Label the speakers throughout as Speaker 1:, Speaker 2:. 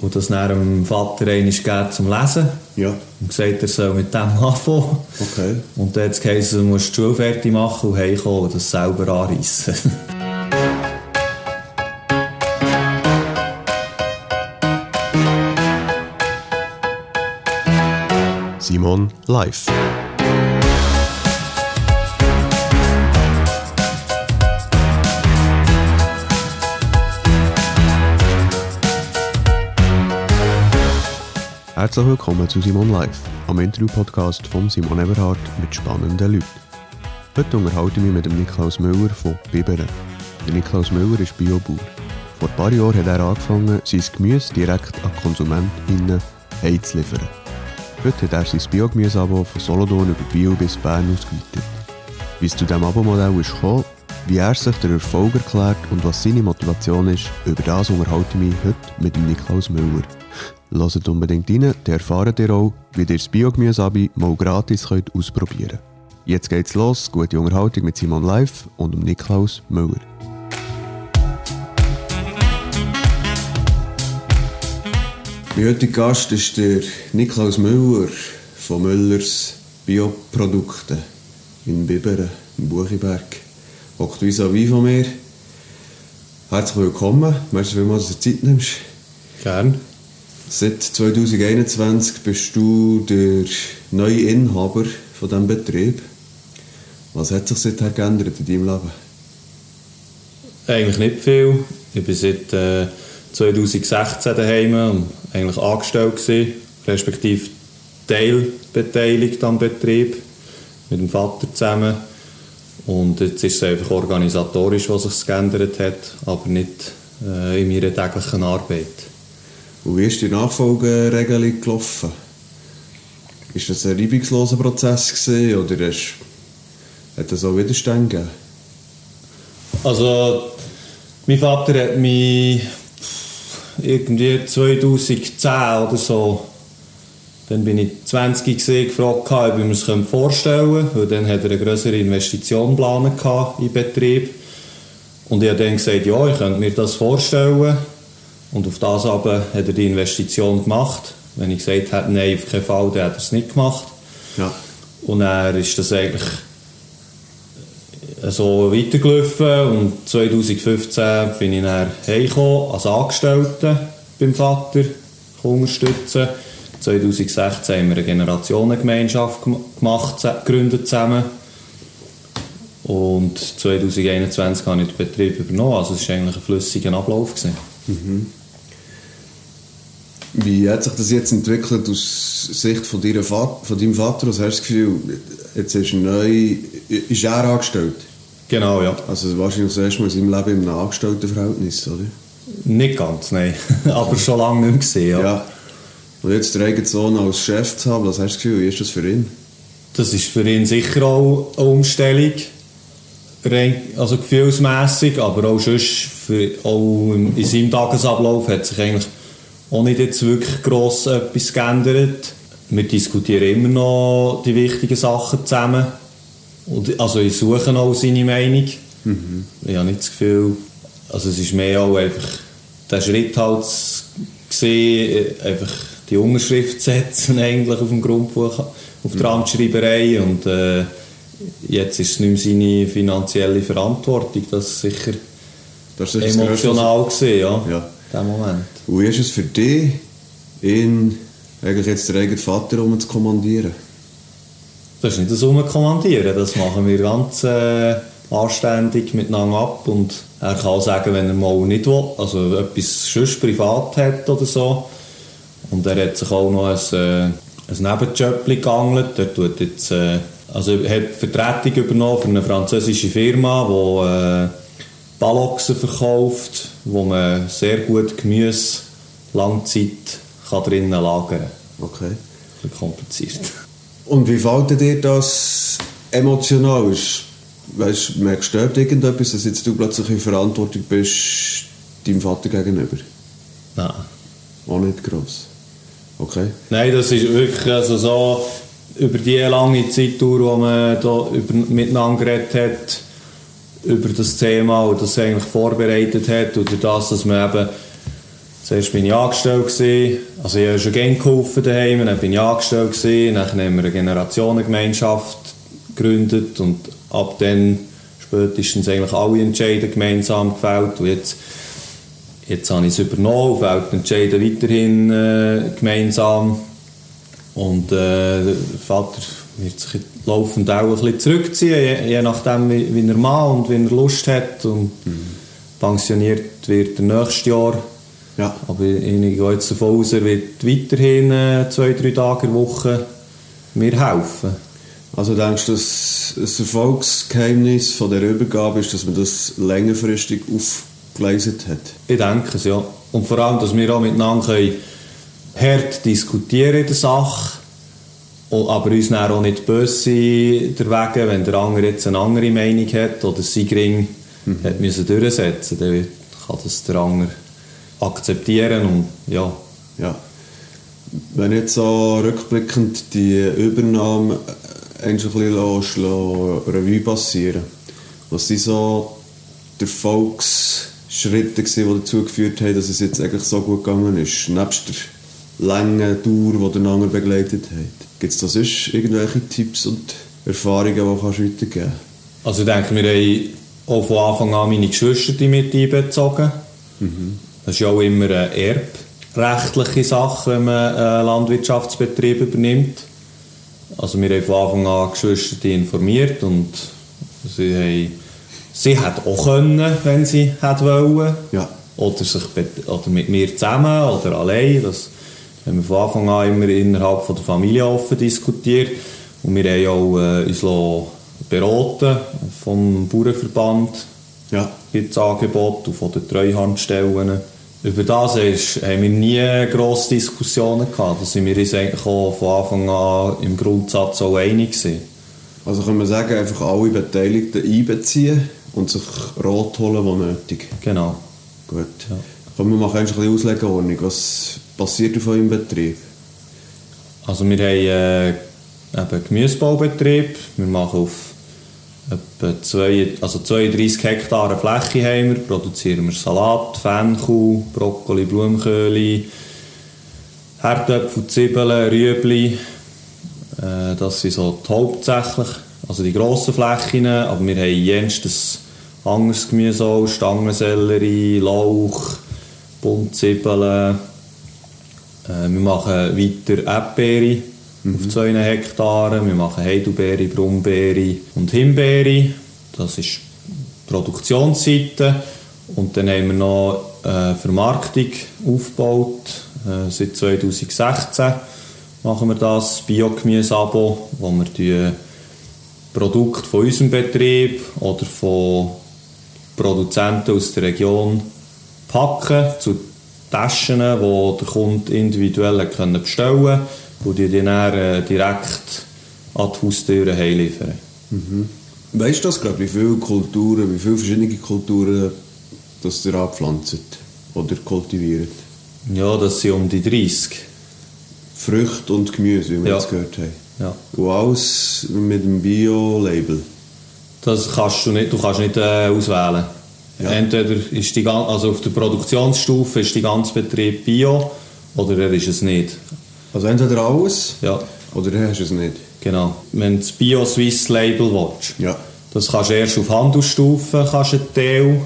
Speaker 1: Und das dann dem Vater einmal zum Lesen.
Speaker 2: Ja.
Speaker 1: Und gesagt, er soll mit dem anfangen.
Speaker 2: Okay.
Speaker 1: Und dann hat es geheißen, du musst die Schule fertig machen und heimkommen und das selber anreissen.
Speaker 3: Simon live. Herzlich willkommen zu Simon Live, am Interview-Podcast von Simon Eberhardt mit spannenden Leuten. Heute unterhalte ich mich mit dem Niklaus Müller von Biberen. Der Niklaus Müller ist Biobauer. Vor ein paar Jahren hat er angefangen, sein Gemüse direkt an KonsumentInnen heimzuliefern. Heute hat er sein Biogemüse-Abo von Solothurn über Bio bis Bern ausgeweitet. Wie es zu diesem Abo-Modell ist gekommen, wie er sich der Erfolg erklärt und was seine Motivation ist, über das unterhalte ich mich heute mit dem Niklaus Müller. Hört unbedingt rein, dann erfahrt ihr auch, wie ihr das Biogemüse-Abi mal gratis könnt ausprobieren könnt. Jetzt geht's los, gute Unterhaltung mit Simon Live und dem Niklaus Müller.
Speaker 2: Mein heutiger Gast ist der Niklaus Müller von Müllers Bioprodukte in Biberen, im Buchiberg. Hockt vis à vis von mir. Herzlich willkommen. Merci vielmals, dass du Zeit nimmst.
Speaker 1: Gern.
Speaker 2: Seit 2021 bist du der neue Inhaber von diesem Betrieb. Was hat sich seither geändert in deinem Leben?
Speaker 1: Eigentlich nicht viel. Ich bin seit äh, 2016 daheim und eigentlich angestellt gewesen, respektive teilbeteiligt am Betrieb mit dem Vater zusammen. Und jetzt ist es einfach organisatorisch, was sich geändert hat, aber nicht äh, in meiner täglichen Arbeit.
Speaker 2: Und wie ist die Nachfolgeregelung gelaufen? Ist das ein reibungsloser Prozess gewesen, oder hast, hat es auch Widerstände gegeben?
Speaker 1: Also, mein Vater hat mich irgendwie 2010 oder so, dann bin ich 20 gesehen, gefragt, ob ich mir das vorstellen könnte, weil dann hat er eine größere Investition geplant in Betrieb. Und ich habe dann gesagt, ja, ich könnte mir das vorstellen. Und auf das aber hat er die Investition gemacht. Wenn ich gesagt hätte, nein, auf keinen Fall, dann hat er es nicht gemacht.
Speaker 2: Ja.
Speaker 1: Und dann ist das eigentlich so weitergelaufen und 2015 bin ich dann heimgekommen als Angestellter beim Vater unterstützen. 2016 haben wir eine Generationengemeinschaft gemacht, gegründet zusammen. Und 2021 habe ich den Betrieb übernommen. Also es war eigentlich ein flüssiger Ablauf. Gewesen.
Speaker 2: Mhm. Wie hat sich das jetzt entwickelt aus Sicht von, deiner Vater, von deinem Vater? Also hast du das Gefühl, jetzt ist er neu, ist er angestellt?
Speaker 1: Genau, ja.
Speaker 2: Also wahrscheinlich das erste Mal in seinem Leben einem Angestelltenverhältnis, oder?
Speaker 1: Nicht ganz, nein. Aber schon lange nicht mehr gesehen, ja.
Speaker 2: ja. Und jetzt den eigenen Sohn als Chef zu haben, was hast du das Gefühl, wie ist das für ihn?
Speaker 1: Das ist für ihn sicher auch eine Umstellung. Also gefühlsmässig, aber auch sonst für, auch in seinem Tagesablauf hat sich eigentlich auch nicht jetzt wirklich gross etwas geändert. Wir diskutieren immer noch die wichtigen Sachen zusammen. Und, also ich suche auch seine Meinung. Mhm. Ich habe nicht das Gefühl, also es ist mehr auch einfach der Schritt halt gesehen, einfach die Unterschrift setzen eigentlich auf dem Grundbuch, auf der Amtsschreiberei und äh, jetzt ist es nicht mehr seine finanzielle Verantwortung, das ist sicher das ist emotional gesehen, ja,
Speaker 2: ja.
Speaker 1: In Moment.
Speaker 2: Und wie ist es für dich, ihn eigentlich jetzt den eigenen Vater um zu kommandieren?
Speaker 1: Das ist nicht das Umkommandieren, das machen wir ganz äh, anständig miteinander ab und er kann sagen, wenn er mal nicht will, also etwas sonst privat hat oder so. Und er hat sich auch noch ein, äh, ein Nebenjob geangelt, er tut jetzt, äh, also er hat Vertretung übernommen für eine französische Firma, die Ballochsen verkauft, wo man sehr gut Gemüse Langzeit kann drinnen lagern kann.
Speaker 2: Okay.
Speaker 1: Ein kompliziert.
Speaker 2: Und wie fällt dir das emotional? Weißt, merkst du irgendetwas, dass jetzt du plötzlich in Verantwortung bist deinem Vater gegenüber?
Speaker 1: Nein.
Speaker 2: Auch nicht gross. Okay.
Speaker 1: Nein, das ist wirklich also so über die lange Zeit, wo man da über, miteinander geredet hat, über das Thema und das eigentlich vorbereitet hat oder das, dass man eben Zuerst bin ich angestellt, gewesen. also ich habe schon gerne geholfen daheim, dann bin ich angestellt, gewesen. dann haben wir eine Generationengemeinschaft gegründet und ab dann spätestens eigentlich alle Entscheidungen gemeinsam gefällt und jetzt, jetzt habe ich es übernommen und fällt Entscheiden weiterhin äh, gemeinsam und äh, der Vater wird sich laufend auch ein bisschen zurückziehen, je, je nachdem wie, wie er mag und wie er Lust hat und pensioniert wird er nächstes Jahr
Speaker 2: Ja.
Speaker 1: aber ich gehe jetzt davon aus, er wird weiterhin äh, zwei, drei Tage in der Woche mir helfen.
Speaker 2: Also denkst du, dass das Erfolgsgeheimnis von der Übergabe ist, dass man das längerfristig aufgeleistet hat?
Speaker 1: Ich denke es, ja. Und vor allem, dass wir auch miteinander können hart diskutieren in der Sache, aber uns dann auch nicht böse derwegen, wenn der andere jetzt eine andere Meinung hat oder sein Ring hat müssen durchsetzen dann kann das der andere akzeptieren und ja,
Speaker 2: Ja. Wenn jetzt so rückblickend die Übernahme äh, ein bisschen Revue passieren, was sind so die Erfolgsschritte gewesen, die dazu geführt haben, dass es jetzt eigentlich so gut gegangen ist, nebst der langen Dauer, die den anderen begleitet hat? Gibt es da sonst irgendwelche Tipps und Erfahrungen, die du kannst weitergeben
Speaker 1: Also ich denke, wir haben auch von Anfang an meine Geschwister mit einbezogen. Das ist ja auch immer eine erbrechtliche Sache, wenn man einen Landwirtschaftsbetrieb übernimmt. Also wir haben von Anfang an Geschwister informiert und sie, haben, sie hat auch können, wenn sie hat wollen.
Speaker 2: Ja.
Speaker 1: Oder, sich oder mit mir zusammen oder allein. Das haben wir von Anfang an immer innerhalb von der Familie offen diskutiert. Und wir haben auch äh, uns beraten vom Bauernverband
Speaker 2: Ja.
Speaker 1: gibt es Angebote und von den Treuhandstellen. Über das ist, haben wir nie grosse Diskussionen gehabt. Da sind wir uns eigentlich von Anfang an im Grundsatz auch einig gewesen.
Speaker 2: Also kann man sagen, einfach alle Beteiligten einbeziehen und sich Rot holen, wo nötig.
Speaker 1: Genau.
Speaker 2: Gut. Komm, wir machen ein bisschen Auslegeordnung. Was passiert auf eurem Betrieb?
Speaker 1: Also wir haben äh, einen Gemüsebaubetrieb. Wir machen auf etwa zwei, also 32 Hektar Fläche haben wir, produzieren wir Salat, Fenchel, Brokkoli, Blumenköhle, Herdöpfel, Zwiebeln, Rüebli. Äh, das sind so die hauptsächlich, also die grossen Flächen, aber wir haben jenstes anderes Gemüse auch, Stangensellerie, Lauch, Buntzwiebeln, äh, wir machen weiter Erdbeere auf zwei Hektaren. Wir machen Heidelbeere, Brombeere und Himbeere. Das ist die Produktionsseite. Und dann haben wir noch eine Vermarktung aufgebaut. Äh, seit 2016 machen wir das Biogemüse-Abo, wo wir die Produkte von unserem Betrieb oder von Produzenten aus der Region packen zu Taschen, die der Kunde individuell können bestellen konnte und die dann äh, direkt an die Haustüre heimliefern.
Speaker 2: Weißt du das gerade, wie viele Kulturen, wie viele verschiedene Kulturen das ihr anpflanzt oder kultiviert?
Speaker 1: Ja, das sind um die 30.
Speaker 2: Früchte und Gemüse, wie wir
Speaker 1: Ja.
Speaker 2: jetzt gehört haben.
Speaker 1: Ja.
Speaker 2: Und alles mit dem Bio-Label.
Speaker 1: Das kannst du nicht, du kannst nicht äh, auswählen.
Speaker 2: Ja.
Speaker 1: Entweder ist die, also auf der Produktionsstufe ist die ganze Betrieb Bio oder er ist es nicht.
Speaker 2: Also entweder alles
Speaker 1: Ja,
Speaker 2: oder du hast es nicht.
Speaker 1: genau. Wenn du das Bio-Swiss Label willst,
Speaker 2: Ja.
Speaker 1: das kannst du erst auf Handelsstufe kannst du einen Teil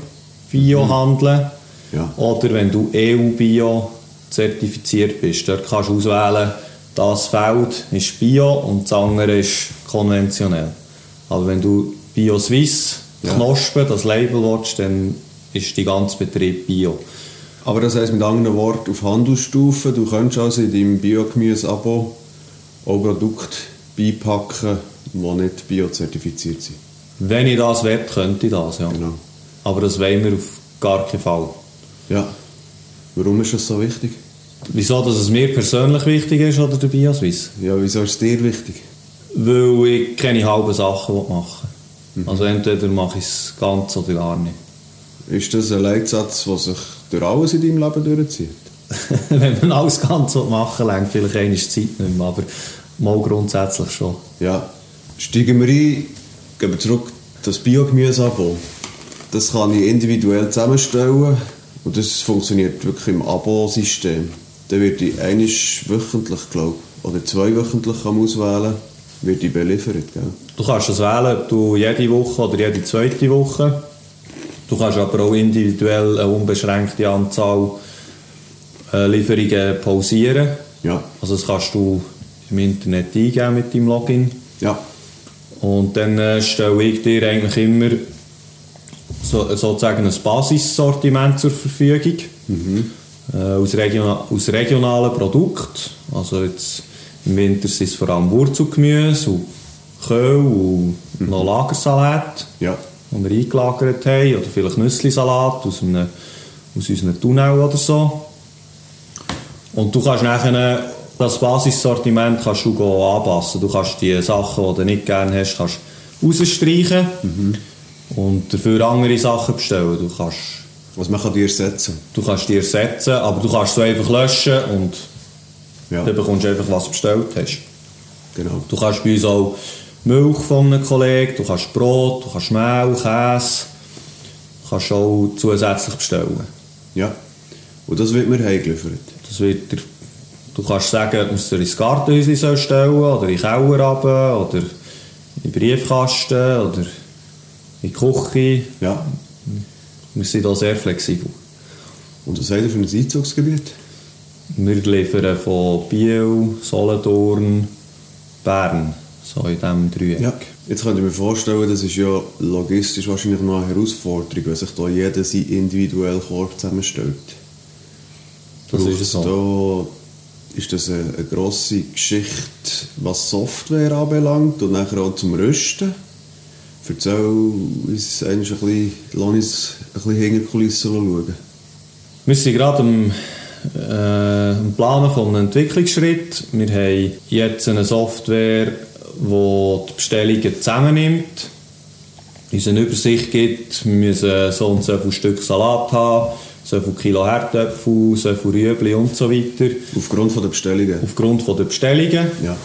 Speaker 1: Bio handeln.
Speaker 2: Ja.
Speaker 1: Oder wenn du EU-Bio zertifiziert bist, dort kannst du auswählen, das Feld ist Bio und das andere ist konventionell. Aber wenn du Bio-Swiss
Speaker 2: Ja.
Speaker 1: Knospen, das Label willst, dann ist die ganze Betrieb Bio.
Speaker 2: Aber das heisst mit anderen Worten, auf Handelsstufe, du könntest also in deinem Biogemüse-Abo auch Produkte beipacken, die nicht biozertifiziert sind.
Speaker 1: Wenn ich das will, könnte ich das, ja.
Speaker 2: Genau.
Speaker 1: Aber das wollen wir auf gar keinen Fall.
Speaker 2: Ja. Warum ist das so wichtig?
Speaker 1: Wieso, dass es mir persönlich wichtig ist, oder der Bio-Swiss?
Speaker 2: Ja, wieso ist es dir wichtig?
Speaker 1: Weil ich keine halben Sachen machen will. Also entweder mache ich es ganz oder gar nicht.
Speaker 2: Ist das ein Leitsatz, der sich durch alles in deinem Leben durchzieht?
Speaker 1: Wenn man alles ganz machen will, vielleicht eine Zeit nicht mehr, aber mal grundsätzlich schon.
Speaker 2: Ja. Steigen wir ein, gehen wir zurück. Das Biogemüse-Abo, das kann ich individuell zusammenstellen Und das funktioniert wirklich im Abo-System. Da wird ich einisch wöchentlich, glaube oder zwei wöchentlich auswählen, wird die beliefert, gell?
Speaker 1: Du kannst das wählen, ob du jede Woche oder jede zweite Woche. Du kannst aber auch individuell eine unbeschränkte Anzahl äh, Lieferungen pausieren.
Speaker 2: Ja.
Speaker 1: Also das kannst du im Internet eingeben mit deinem Login.
Speaker 2: Ja.
Speaker 1: Und dann äh, stelle ich dir eigentlich immer so, sozusagen ein Basissortiment zur Verfügung. Äh, aus, region aus regionalen Produkten. Also jetzt im Winter sind es vor allem Wurzelgemüse und Köhl und noch Lagersalat,
Speaker 2: Ja.
Speaker 1: die wir eingelagert haben. Oder vielleicht Nüsslisalat aus, einem, aus unserem Tunnel oder so. Und du kannst nachher das Basissortiment kannst du anpassen. Du kannst die Sachen, die du nicht gerne hast, kannst rausstreichen und dafür andere Sachen bestellen. Du kannst,
Speaker 2: Was man kann die ersetzen.
Speaker 1: du kannst die ersetzen, aber du kannst sie einfach löschen und
Speaker 2: Ja.
Speaker 1: dann bekommst du einfach, was du bestellt hast.
Speaker 2: Genau.
Speaker 1: Du kannst bei uns auch Milch von einem Kollegen, du kannst Brot, du kannst Mehl, Käse, du kannst auch zusätzlich bestellen.
Speaker 2: Ja. Und das wird mir heimgeliefert.
Speaker 1: Das wird dir, du kannst sagen, ob du es ins Gartenhäuschen stellen oder in den Keller runter, oder in den Briefkasten oder in die Küche.
Speaker 2: Ja.
Speaker 1: Wir sind da sehr flexibel.
Speaker 2: Und was habt ihr für ein Einzugsgebiet?
Speaker 1: Wir liefern von Biel, Solothurn, Bern, so in diesem Dreieck.
Speaker 2: Jetzt könnt ihr mir vorstellen, das ist ja logistisch wahrscheinlich noch eine Herausforderung, wenn sich da jeder seinen individuellen Korb zusammenstellt.
Speaker 1: Das
Speaker 2: Braucht
Speaker 1: ist
Speaker 2: es
Speaker 1: so.
Speaker 2: Da, ist das eine, eine grosse Geschichte, was Software anbelangt und nachher auch zum Rüsten? Erzähl uns ein bisschen, lass uns ein bisschen hinter die Kulissen schauen.
Speaker 1: Wir sind gerade am, äh, Planen von einem Entwicklungsschritt. Wir haben jetzt eine Software, die die Bestellungen zusammennimmt, uns eine Übersicht gibt. Wir müssen so und so viele Stück Salat haben, so viel Kilo Herdöpfel, so viel Rüebli und so weiter.
Speaker 2: Aufgrund von der Bestellungen.
Speaker 1: Aufgrund der Bestellungen.
Speaker 2: Ja.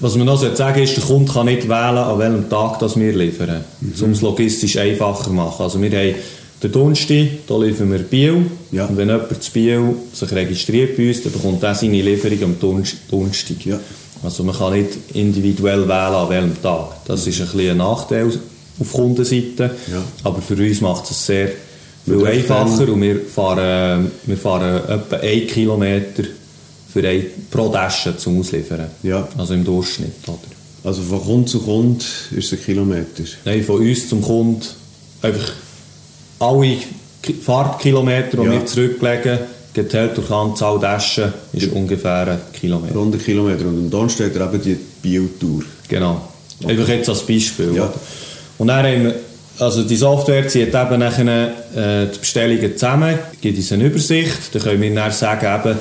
Speaker 1: Was man noch sagen ist, der Kunde kann nicht wählen, an welchem Tag das wir liefern. Um es logistisch einfacher zu machen. Also wir haben den Donnerstag, da liefern wir Biel.
Speaker 2: Ja.
Speaker 1: Und wenn jemand zu Biel sich registriert bei uns, dann bekommt er seine Lieferung am Donnerst- Donnerstag.
Speaker 2: Ja.
Speaker 1: Also man kann nicht individuell wählen, an welchem Tag. Das ist ein, bisschen ein Nachteil auf Kundenseite.
Speaker 2: Ja.
Speaker 1: Aber für uns macht es sehr viel einfacher und wir fahren, wir fahren etwa 1 Kilometer für ein, pro Tasche zum Ausliefern.
Speaker 2: Ja.
Speaker 1: Also im Durchschnitt. Oder?
Speaker 2: Also von Kunde zu Kunde ist es ein Kilometer.
Speaker 1: Nein, von uns zum Kunden einfach alle Ki- Fahrtkilometer, die
Speaker 2: Ja.
Speaker 1: wir zurücklegen, geteilt durch die Anzahl Taschen, ist ungefähr ein Kilometer.
Speaker 2: Rund einen Kilometer. Und dann steht eben die Bieltour.
Speaker 1: Genau. Einfach jetzt als Beispiel.
Speaker 2: Ja.
Speaker 1: Und dann haben wir, also die Software zieht eben nachher, äh, die Bestellungen zusammen, gibt uns eine Übersicht. Dann können wir dann sagen, eben,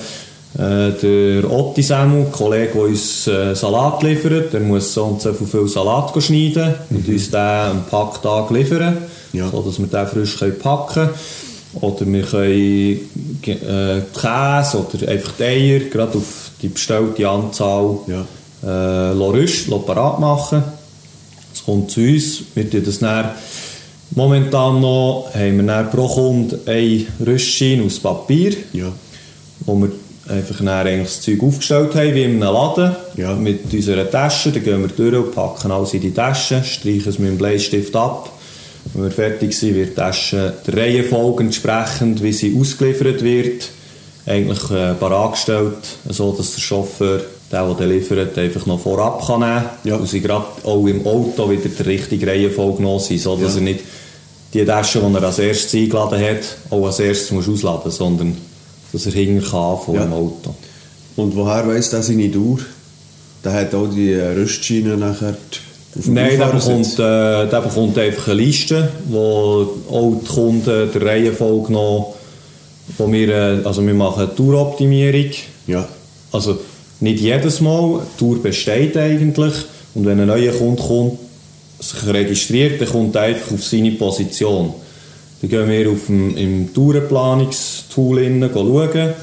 Speaker 1: äh, der Otti Samu, der Kollege, der uns äh, Salat liefert, der muss so und so viel, Salat schneiden und uns den am Packtag liefern,
Speaker 2: Ja.
Speaker 1: sodass wir den frisch können packen können. Oder wir können äh, Käse oder einfach die Eier gerade auf die bestellte Anzahl
Speaker 2: Ja.
Speaker 1: äh, rüst, parat machen. Es kommt zu uns, wir tun das dann, momentan noch, haben wir pro Kunde einen Rüstschein aus Papier,
Speaker 2: Ja.
Speaker 1: wo wir einfach eigentlich das Zeug aufgestellt haben, wie in einem Laden,
Speaker 2: Ja.
Speaker 1: mit unserer Tasche, dann gehen wir durch und packen alles in die Tasche, streichen es mit dem Bleistift ab. Wenn wir fertig sind, wird die Tasche der Reihenfolge entsprechend, wie sie ausgeliefert wird, eigentlich äh, parat gestellt, so dass der Chauffeur, der, der liefert, einfach noch vorab kann nehmen kann
Speaker 2: Ja.
Speaker 1: und sie gerade auch im Auto wieder der richtige Reihenfolge genommen sind, so dass
Speaker 2: Ja.
Speaker 1: er nicht die Tasche, die er als erstes eingeladen hat, auch als erstes muss ausladen muss, sondern dass er hinten kann von
Speaker 2: Ja.
Speaker 1: dem Auto.
Speaker 2: Und woher weiss der seine Dauer? Der hat auch die äh, Rüstschiene nachher dem
Speaker 1: Nein, der bekommt, äh, der bekommt einfach eine Liste, wo auch die Kunden der Reihenfolge noch, wo wir, also wir machen eine Touroptimierung,
Speaker 2: Ja.
Speaker 1: also nicht jedes Mal, die Tour besteht eigentlich und wenn ein neuer Kunde kommt, sich registriert, dann kommt er einfach auf seine Position. Dann gehen wir auf dem, im Tourenplanungstool schauen.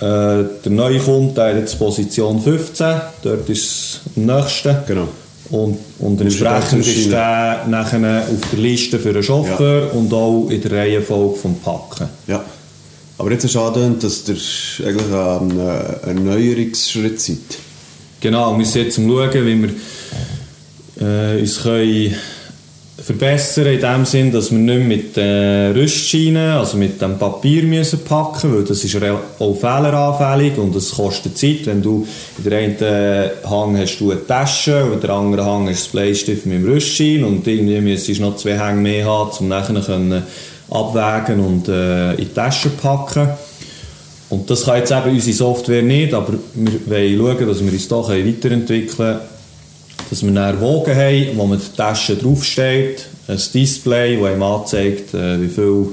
Speaker 1: Äh, der neue Kunde der hat jetzt Position 15, dort ist es am nächsten.
Speaker 2: Genau.
Speaker 1: Und, und entsprechend ist der nachher auf der Liste für den Chauffeur und auch in der Reihenfolge vom Packen.
Speaker 2: Ja. Aber jetzt ist angedeutet, dass der eigentlich ein Erneuerungsschritt seid.
Speaker 1: Genau, wir sind jetzt am schauen, wie wir äh, uns können verbessern in dem Sinn, dass wir nicht mit den Rüstschienen, also mit dem Papier müssen packen weil das ist auch fehleranfällig und es kostet Zeit. Wenn du in der einen Hang hast du eine Tasche und in der anderen Hang hast du das Bleistift mit dem Rüstschein und irgendwie müsstest du noch zwei Hänge mehr haben, um nachher können abwägen und äh, in die Tasche packen. Und das kann jetzt eben unsere Software nicht, aber wir wollen schauen, dass wir uns da weiterentwickeln können, dass wir dann Wogen haben, wo man die Tasche draufsteht, ein Display, das ihm anzeigt, äh, wie viel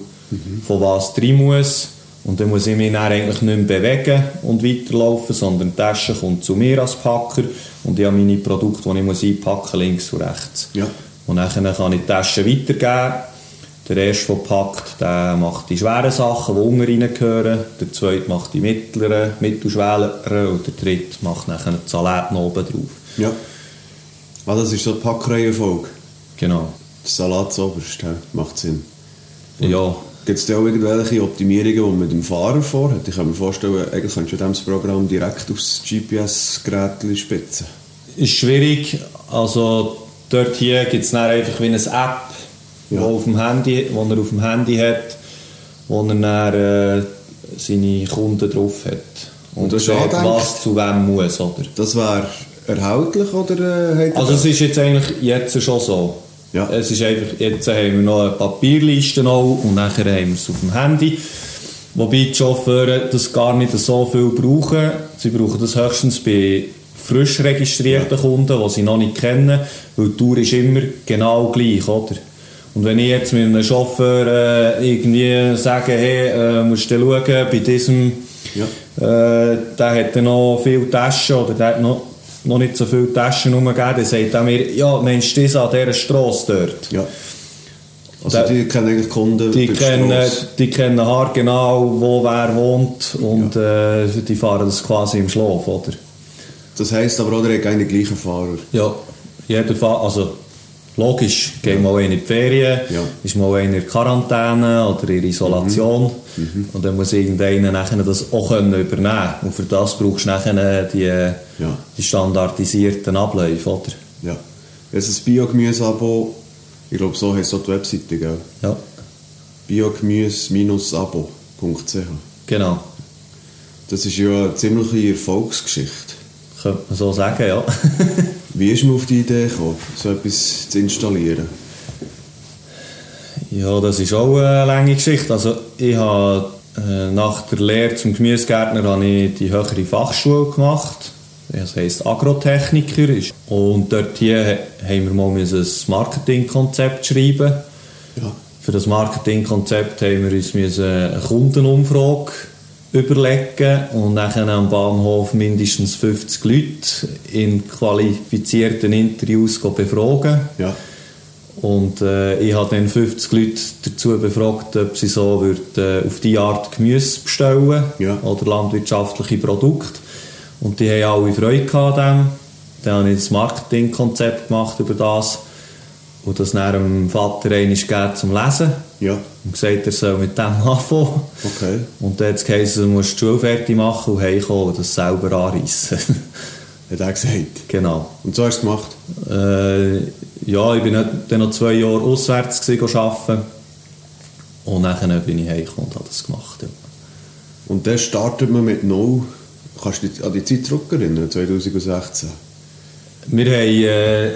Speaker 1: von was drin muss. Und dann muss ich mich dann eigentlich nicht mehr bewegen und weiterlaufen, sondern die Tasche kommt zu mir als Packer und ich habe meine Produkte, die ich muss einpacken links und rechts.
Speaker 2: Ja.
Speaker 1: Und dann kann ich die Tasche weitergeben. Der erste, der packt, der macht die schweren Sachen, die unten reingehören. Der zweite macht die mittleren, mittelschweren und der dritte macht nachher die Salaten oben drauf.
Speaker 2: Ja. Ah, das ist so die Packreihenfolge.
Speaker 1: Genau.
Speaker 2: Der Salat zuoberst, ja. macht Sinn.
Speaker 1: Ja,
Speaker 2: Gibt es da auch irgendwelche Optimierungen, die man mit dem Fahrer vorhat? Ich kann mir vorstellen, eigentlich könntest du das Programm direkt aufs GPS-Gerät spitzen.
Speaker 1: ist schwierig. Also dort hier gibt es einfach wie eine App,
Speaker 2: Ja.
Speaker 1: wo, auf dem Handy, wo er auf dem Handy hat, wo er dann äh, seine Kunden drauf hat. Und,
Speaker 2: Und angedenkt?
Speaker 1: was zu wem muss, oder?
Speaker 2: Das wäre erhältlich oder äh,
Speaker 1: Also es ist jetzt eigentlich jetzt schon so.
Speaker 2: Ja.
Speaker 1: Es ist einfach, jetzt haben wir noch eine Papierliste noch und nachher haben wir es auf dem Handy. Wobei die Chauffeure das gar nicht so viel brauchen. Sie brauchen das höchstens bei frisch registrierten Kunden, die sie noch nicht kennen, weil die Tour ist immer genau gleich, oder? Und wenn ich jetzt mit einem Chauffeur äh, irgendwie sage, hey, äh, musst du schauen, bei diesem
Speaker 2: Ja.
Speaker 1: äh, der hat noch viele Taschen oder der hat noch, noch nicht so viele Taschen rumgegeben. Dann sagt er mir, ja, Mensch, das an dieser Strasse dort.
Speaker 2: Ja. Also
Speaker 1: Da-
Speaker 2: die kennen eigentlich Kunden
Speaker 1: Die kennen,
Speaker 2: Strasse.
Speaker 1: die kennen haargenau, wo wer wohnt und äh, die fahren das quasi im Schlaf, oder?
Speaker 2: Das heisst aber auch, der hat keine gleichen Fahrer.
Speaker 1: Ja, jeder Fall, also logisch, geht mal einer in die Ferien,
Speaker 2: Ja.
Speaker 1: ist mal einer in Quarantäne oder in der Isolation und dann muss irgendeiner nachher das auch können übernehmen und für das brauchst du nachher die, die standardisierten Abläufe, oder?
Speaker 2: Ja. Jetzt ein Biogemüse-Abo, ich glaube, so heisst auch die Webseite, gell?
Speaker 1: Ja,
Speaker 2: biogemüse-abo.ch
Speaker 1: genau,
Speaker 2: Das ist ja eine ziemliche Erfolgsgeschichte.
Speaker 1: könnte man so sagen, ja.
Speaker 2: Wie ist man auf die Idee gekommen, so etwas zu installieren?
Speaker 1: Ja, das ist auch eine lange Geschichte. Also ich habe äh, nach der Lehre zum Gemüsegärtner habe ich die höhere Fachschule gemacht. Das heisst Agrotechniker. Und dort hier ha- haben wir mal ein Marketingkonzept schreiben.
Speaker 2: Ja.
Speaker 1: Für das Marketingkonzept haben wir uns eine Kundenumfrage überlegen und dann am Bahnhof mindestens 50 Leute in qualifizierten Interviews befragen.
Speaker 2: Ja.
Speaker 1: Und äh, ich habe dann 50 Leute dazu befragt, ob sie so würd, äh, auf die Art Gemüse bestellen
Speaker 2: Ja.
Speaker 1: oder landwirtschaftliche Produkte. Und die haben alle Freude an dem. Dann habe ich das Marketingkonzept gemacht über das und das dann dem Vater einmal gegeben zum Lesen
Speaker 2: Ja.
Speaker 1: und gesagt, er soll mit dem anfangen.
Speaker 2: Okay.
Speaker 1: Und dann hat es geheißen, du musst die Schule fertig machen und heimkommen und das selber anreissen.
Speaker 2: Hat er gesagt.
Speaker 1: genau.
Speaker 2: Und so hast du es gemacht?
Speaker 1: Äh, ja, ich bin dann noch zwei Jahre auswärts arbeiten. Und dann bin ich heimgekommen und habe das gemacht. Ja.
Speaker 2: Und dann startet man mit Null. Kannst du dich an die Zeit zurückerinnern, 2016?
Speaker 1: Wir haben äh,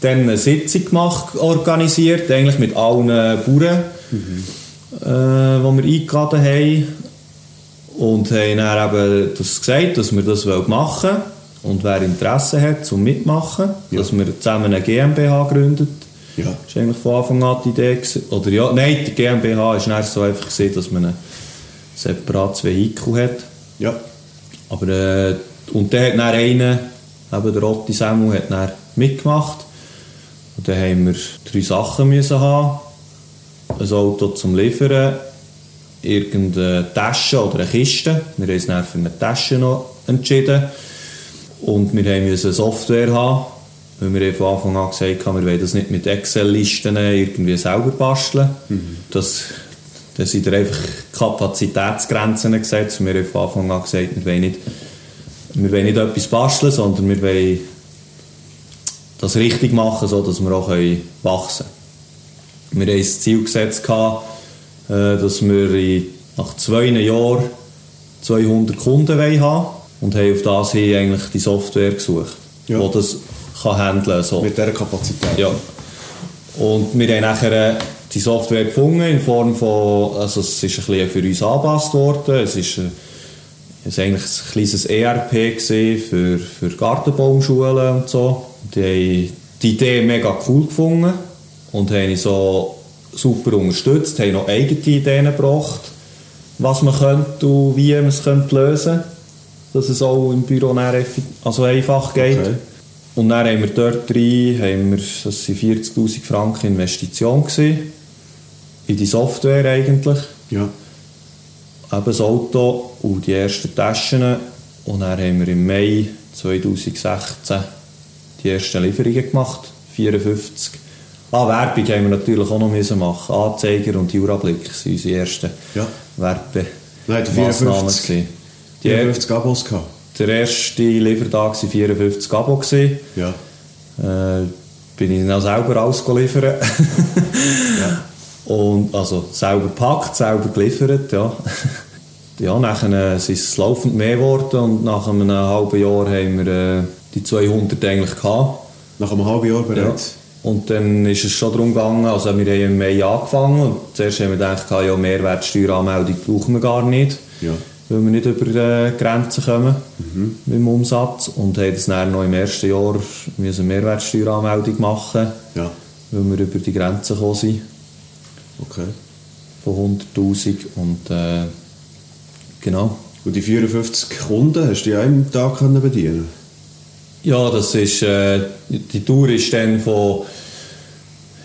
Speaker 1: dann eine Sitzung gemacht, organisiert, eigentlich mit allen Bauern, äh, die wir eingeladen haben. Und haben dann eben das gesagt, dass wir das machen wollen. Und wer Interesse hat, zum Mitmachen,
Speaker 2: Ja.
Speaker 1: dass wir zusammen eine GmbH gründet.
Speaker 2: Ja.
Speaker 1: War eigentlich von Anfang an die Idee. Oder ja, nein, die GmbH war dann so einfach, gewesen, dass man ein separates Vehikel hat.
Speaker 2: Ja.
Speaker 1: Aber, äh, und dann hat dann einer, eben der Otti Samuel, hat dann mitgemacht. Und dann haben wir drei Sachen müssen haben. Ein Auto zum Liefern, irgendeine Tasche oder eine Kiste. Wir haben uns dann für eine Tasche noch entschieden. Und wir haben müssen Software haben Weil wir von Anfang an gesagt haben, wir wollen das nicht mit Excel-Listen irgendwie selber basteln. Das, da sind einfach Kapazitätsgrenzen gesetzt. Und wir haben von Anfang an gesagt, wir wollen nicht, wir wollen nicht etwas basteln, sondern wir wollen das richtig machen, sodass wir auch wachsen können. Wir haben das Ziel gesetzt, äh, dass wir nach zwei Jahren 200 Kunden wollen haben und haben auf das hin eigentlich die Software gesucht,
Speaker 2: Ja.
Speaker 1: die das kann handeln so.
Speaker 2: Mit dieser Kapazität.
Speaker 1: Ja. Und wir haben nachher äh, die Software gefunden in Form von, also es ist ein bisschen für uns angepasst worden. Es ist, äh, es ist eigentlich ein kleines ERP für, für Gartenbaumschulen und so. Die haben die Idee mega cool gefunden und haben so super unterstützt, haben noch eigene Ideen gebracht, was man könnte und wie man es könnte lösen könnte, dass es auch im Büro also einfach geht.
Speaker 2: Okay.
Speaker 1: Und dann haben wir dort rein, haben wir, das waren 40'000 Franken Investition gewesen, in die Software eigentlich,
Speaker 2: Ja.
Speaker 1: eben das Auto und die ersten Taschen. Und dann haben wir im Mai 2016 die ersten Lieferungen gemacht, 54. Ah, Werbung haben wir natürlich auch noch müssen machen. Anzeiger und Jurablick waren unsere ersten
Speaker 2: Ja.
Speaker 1: Werbe
Speaker 2: Nein, der
Speaker 1: Massnahmen
Speaker 2: 54.
Speaker 1: gewesen. Die,
Speaker 2: 54 Abos gehabt.
Speaker 1: der erste Liefertag war 54 Abo. Gewesen.
Speaker 2: Ja.
Speaker 1: Äh, bin ich dann auch selber alles liefern. Und also selber gepackt, selber geliefert, ja. ja, nachher äh, ist es laufend mehr geworden und nach einem halben Jahr haben wir äh, die 200 eigentlich gehabt.
Speaker 2: Nach einem halben Jahr
Speaker 1: Ja.
Speaker 2: bereits.
Speaker 1: Und dann ist es schon darum gegangen, also wir haben im Mai angefangen und zuerst haben wir gedacht, ja, Mehrwertsteueranmeldung brauchen wir gar nicht,
Speaker 2: Ja.
Speaker 1: Weil wir nicht über die Grenzen kommen mit dem Umsatz und haben das dann noch im ersten Jahr müssen Mehrwertsteueranmeldung machen,
Speaker 2: Ja.
Speaker 1: weil wir über die Grenzen gekommen sind
Speaker 2: Okay.
Speaker 1: von 100'000 und äh, genau.
Speaker 2: Und die 54 Kunden hast du ja einen Tag können bedienen
Speaker 1: Ja, das ist, äh, die Tour ist dann von,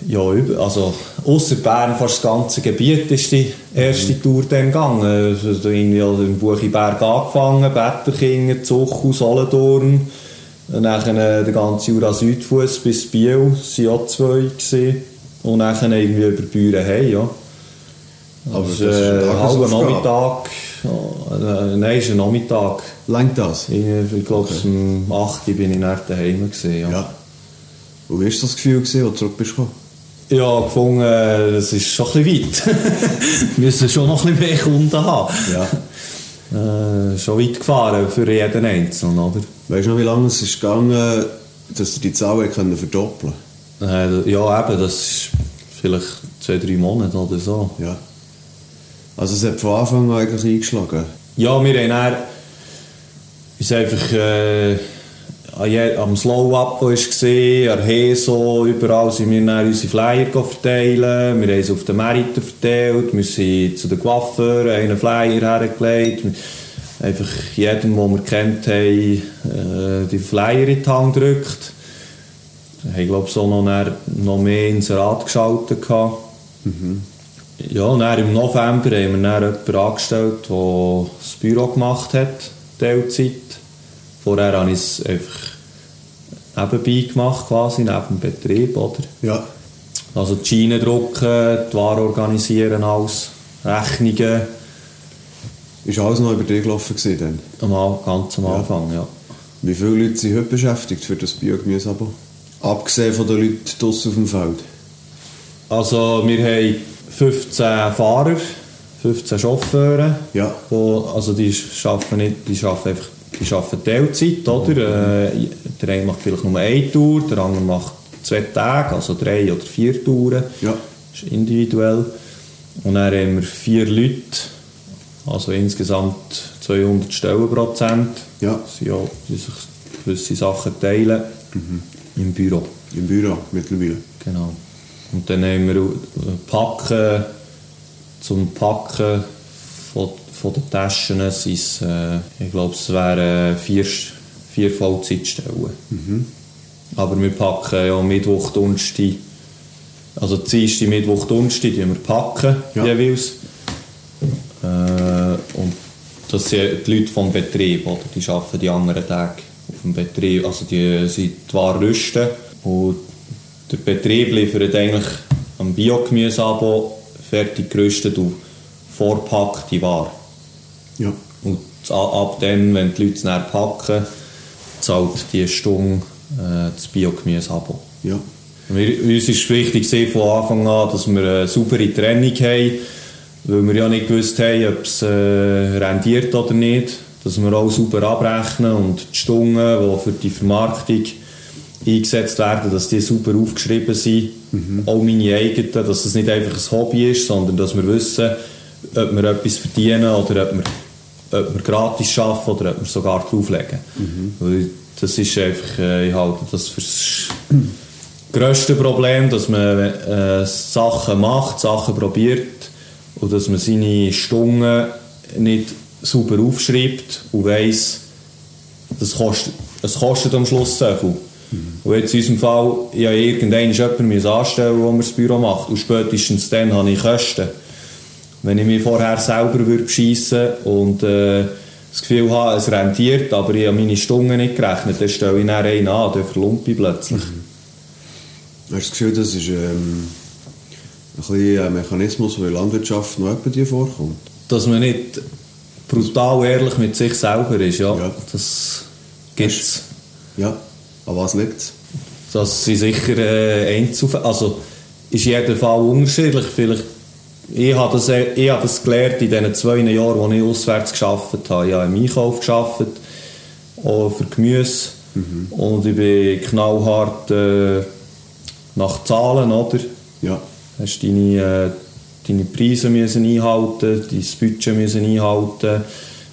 Speaker 1: ja, über, also ausser Bern fast das ganze Gebiet ist die erste Tour dann gegangen. Also irgendwie also im Buchiberg angefangen, Betterkingen, Zuchu, Solothurn, dann äh, der ganze Jura Südfuss bis Biel, das waren auch zwei. Gewesen. Und dann irgendwie über Büren hey, ja.
Speaker 2: Aber
Speaker 1: das
Speaker 2: das
Speaker 1: ist
Speaker 2: eine
Speaker 1: äh, ein halber. Nachmittag, ja, äh, nein, es ist ein Nachmittag.
Speaker 2: Langt das?
Speaker 1: Ich, ich glaube, um 8 Uhr bin ich nach daheim. Gewesen, ja.
Speaker 2: Ja. Und wie war das Gefühl, als du zurück bist? gekommen?
Speaker 1: Ja, gefunden, das ist schon ein bisschen weit. Wir müssen schon noch ein bisschen mehr Kunden haben.
Speaker 2: Ja.
Speaker 1: Äh, schon weit gefahren für jeden Einzelnen, oder?
Speaker 2: Weißt du noch, wie lange es ist gegangen, dass du die Zahl können verdoppeln
Speaker 1: Äh, ja, eben, das ist vielleicht zwei, drei Monate oder so.
Speaker 2: Ja. Also es hat von Anfang an eigentlich eingeschlagen.
Speaker 1: Ja, wir haben dann uns einfach äh, am Slow-Up, es war, an Heso, überall sind wir dann unsere Flyer verteilen. Wir haben sie auf den Märkten verteilt, wir sind zu den Coiffeuren, haben einen Flyer hergelegt. Einfach jedem, den wir kennt haben, äh, die Flyer in die Hand gedrückt. Haben, glaube ich, so noch, noch mehr ins Rad geschaltet. gehabt. Ja, und dann im November haben wir dann jemanden angestellt, der das Büro gemacht hat, Teilzeit. Vorher habe ich es einfach nebenbei gemacht, quasi, neben dem Betrieb, oder?
Speaker 2: Ja.
Speaker 1: Also die Schienen drucken, die Ware organisieren, alles, Rechnungen,
Speaker 2: Ist alles noch über dich gelaufen dann?
Speaker 1: am, An- ganz am Anfang, ja.
Speaker 2: Wie viele Leute sind heute beschäftigt für das Biogemüse-Abo? Abgesehen von den Leuten draussen auf dem Feld.
Speaker 1: Also wir haben 15 Fahrer, 15 Chauffeure.
Speaker 2: Ja.
Speaker 1: Wo, also die arbeiten nicht, die arbeiten einfach die arbeiten Teilzeit, oder? Äh, der eine macht vielleicht nur eine Tour, der andere macht zwei Tage, also drei oder vier Touren.
Speaker 2: Ja.
Speaker 1: Das ist individuell. Und dann haben wir vier Leute, also insgesamt 200 Stellenprozent.
Speaker 2: Ja.
Speaker 1: Ja, die sich gewisse Sachen teilen im Büro.
Speaker 2: Im Büro mittlerweile.
Speaker 1: Genau. Und dann haben wir äh, Packen, zum Packen von, den Taschen sind es, äh, ich glaube, es wären vier, vier Vollzeitstellen. Aber wir packen ja Mittwoch, Donnerstag, also Dienstag, Mittwoch, Donnerstag, die wir packen
Speaker 2: Ja.
Speaker 1: jeweils. Äh, und das sind die Leute vom Betrieb, oder? die arbeiten die anderen Tage auf dem Betrieb, also die sind die Ware rüsten und der Betrieb liefert eigentlich am Biogemüseabo fertig gerüstet und vorpackte Ware.
Speaker 2: Ja.
Speaker 1: Und ab dann, wenn die Leute es dann packen, zahlt die Stunde äh, das Biogemüseabo.
Speaker 2: Ja.
Speaker 1: Wir, uns ist wichtig von Anfang an, dass wir eine saubere Trennung haben, weil wir ja nicht gewusst haben, ob es äh, rendiert oder nicht. Dass wir auch sauber abrechnen und die Stunden, die für die Vermarktung eingesetzt werden, dass die super aufgeschrieben sind. Mhm. Auch meine eigenen, dass es nicht einfach ein Hobby ist, sondern dass wir wissen, ob wir etwas verdienen oder ob wir, ob wir gratis arbeiten oder ob wir sogar drauflegen. Mhm. das ist einfach, äh, ich halte das für das grösste Problem, dass man äh, Sachen macht, Sachen probiert und dass man seine Stunden nicht sauber aufschreibt und weiss, das kostet, es kostet am Schluss so viel. Mhm. Und jetzt in unserem Fall, ja irgendwann jemanden anstellen, der mir das Büro macht und spätestens dann habe ich Kosten. Wenn ich mich vorher selber beschissen und äh, das Gefühl habe, es rentiert, aber ich habe meine Stunden nicht gerechnet, dann stelle ich dann einen an, dann verlumpe ich plötzlich. Mhm.
Speaker 2: Hast du das Gefühl, das ist ähm, ein, bisschen ein Mechanismus, der in der Landwirtschaft noch bei dir vorkommt?
Speaker 1: Dass man nicht brutal ehrlich mit sich selber ist, ja. ja. Das gibt es.
Speaker 2: Ja, an was liegt es?
Speaker 1: Das sind sicher äh, Einzelfälle. Also ist jeder Fall unterschiedlich. Vielleicht ich habe das, ich habe das gelernt in den zwei Jahren, als ich auswärts gearbeitet habe. Ich habe im Einkauf auch für Gemüse. Mhm. Und ich bin knallhart äh, nach Zahlen, oder?
Speaker 2: Ja.
Speaker 1: Hast deine, äh, deine Preise müssen einhalten, dein Budget müssen einhalten.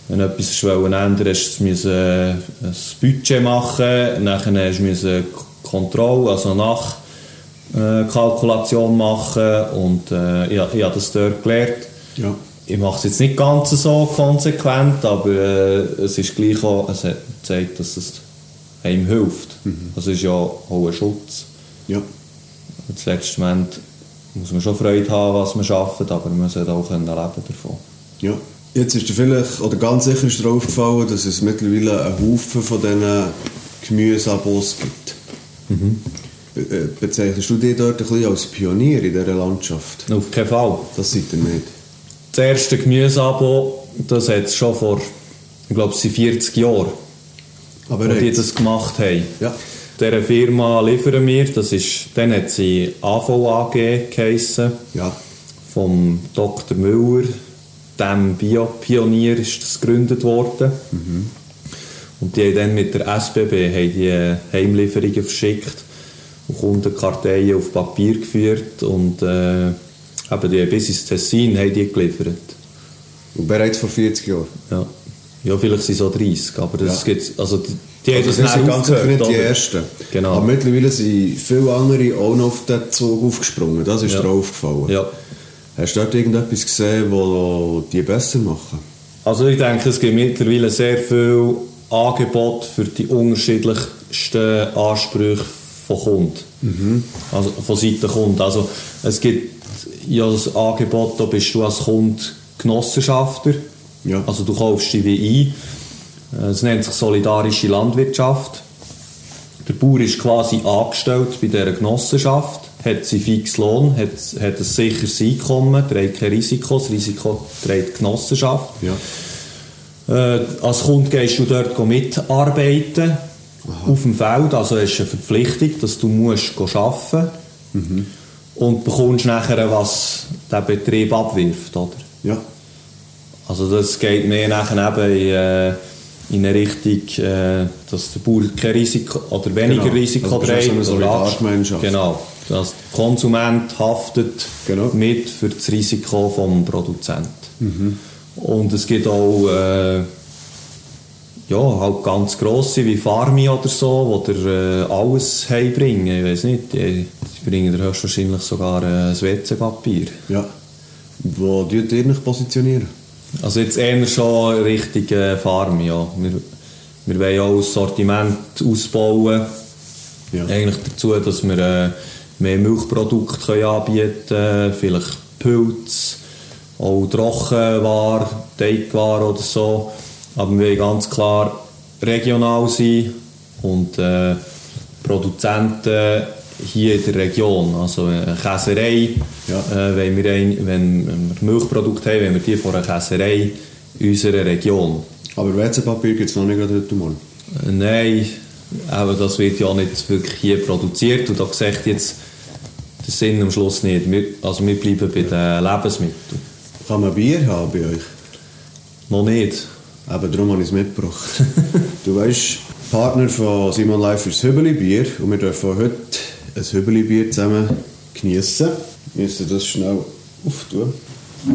Speaker 1: Wenn du etwas ändern hast du müssen, äh, ein Budget machen. Dann musst du Kontrolle, also nach äh, Kalkulation machen und äh, ich, ich habe das dort gelernt.
Speaker 2: Ja.
Speaker 1: Ich mache es jetzt nicht ganz so konsequent, aber äh, es ist gleich auch, es hat gezeigt, dass es einem hilft. Mhm. Das ist ja auch ein Schutz.
Speaker 2: Ja.
Speaker 1: Und letzten Moment muss man schon Freude haben, was man schafft, aber man sollte auch leben davon.
Speaker 2: Ja. Jetzt ist dir vielleicht, oder ganz sicher ist dir aufgefallen, dass es mittlerweile einen Haufen von diesen Gemüseabos gibt. Mhm. Äh, bezeichnest du dich dort ein bisschen als Pionier in dieser Landschaft?
Speaker 1: Auf keinen Fall.
Speaker 2: Das seid ihr nicht.
Speaker 1: Das erste Gemüseabo, das hat es schon vor, ich glaube, es sind 40 Jahren,
Speaker 2: Aber
Speaker 1: wo die das gemacht haben.
Speaker 2: Ja.
Speaker 1: Dieser Firma liefern wir, das ist, dann hat sie AVAG geheissen,
Speaker 2: ja.
Speaker 1: vom Dr. Müller, dem Biopionier ist das gegründet worden. Mhm. Und die haben dann mit der SBB haben die Heimlieferungen verschickt Kundenkarteien auf Papier geführt und äh, eben die bis ins Tessin haben die geliefert.
Speaker 2: Und bereits vor 40 Jahren?
Speaker 1: Ja. Ja, vielleicht sind es so 30, aber das ja. gibt also die, die
Speaker 2: also das, das sind ganz sicher nicht die Ersten.
Speaker 1: Genau.
Speaker 2: Aber mittlerweile sind viele andere auch noch auf den Zug aufgesprungen, das ist ja. dir aufgefallen.
Speaker 1: Ja.
Speaker 2: Hast du dort irgendetwas gesehen, was die besser machen?
Speaker 1: Also ich denke, es gibt mittlerweile sehr viel Angebot für die unterschiedlichsten Ansprüche von Kunden. Mhm. Also von Seiten Kunden. Also es gibt ja das Angebot, da bist du als Kunde Genossenschafter.
Speaker 2: Ja.
Speaker 1: Also du kaufst dich wie ein. Es nennt sich solidarische Landwirtschaft. Der Bauer ist quasi angestellt bei dieser Genossenschaft, hat seinen fixen Lohn, hat, hat ein sicheres Einkommen, trägt kein Risiko, das Risiko trägt die Genossenschaft.
Speaker 2: Ja.
Speaker 1: Äh, als Kunde gehst du dort mitarbeiten Aha. auf dem Feld, also hast du eine Verpflichtung, dass du musst arbeiten musst mhm. und bekommst nachher, was der Betrieb abwirft, oder?
Speaker 2: Ja.
Speaker 1: Also das geht mehr nachher eben in, äh, in eine Richtung, äh, dass der Bauer kein Risiko oder weniger genau. Risiko
Speaker 2: also trägt. Also eine
Speaker 1: genau. Dass der Konsument haftet
Speaker 2: genau.
Speaker 1: mit für das Risiko vom Produzenten. Mhm. Und es gibt auch äh, ja, halt ganz grosse wie Farmi oder so, die dir äh, alles heimbringen. Ich weiß nicht, die, die bringen dir höchstwahrscheinlich sogar äh, ein WC-Papier.
Speaker 2: Ja. Wo tut ihr euch positionieren?
Speaker 1: Also jetzt eher schon Richtung äh, Farmi, ja. Wir, wir wollen auch das Sortiment ausbauen. Ja. Eigentlich dazu, dass wir äh, mehr Milchprodukte können anbieten können, vielleicht Pilze, auch Trockenware, Teigware oder so. Aber wir wollen ganz klar regional sein, und äh, Produzenten hier in der Region. Also eine Käserei,
Speaker 2: Ja.
Speaker 1: äh, wenn, wir ein, wenn wir Milchprodukte haben, wenn wir die von einer Käserei in unserer Region.
Speaker 2: Aber WC-Papier gibt es noch nicht heute Morgen.
Speaker 1: Äh, Nein, aber das wird ja nicht wirklich hier produziert und da sagt jetzt der Sinn am Schluss nicht. Wir, also wir bleiben bei den Lebensmitteln.
Speaker 2: Kann man Bier haben bei euch?
Speaker 1: Noch nicht.
Speaker 2: Eben, darum habe ich es mitgebracht. du weißt, Partner von Simon Life ist das Hübeli-Bier und wir dürfen heute ein Hübeli-Bier zusammen geniessen. Wir müssen das schnell auftun.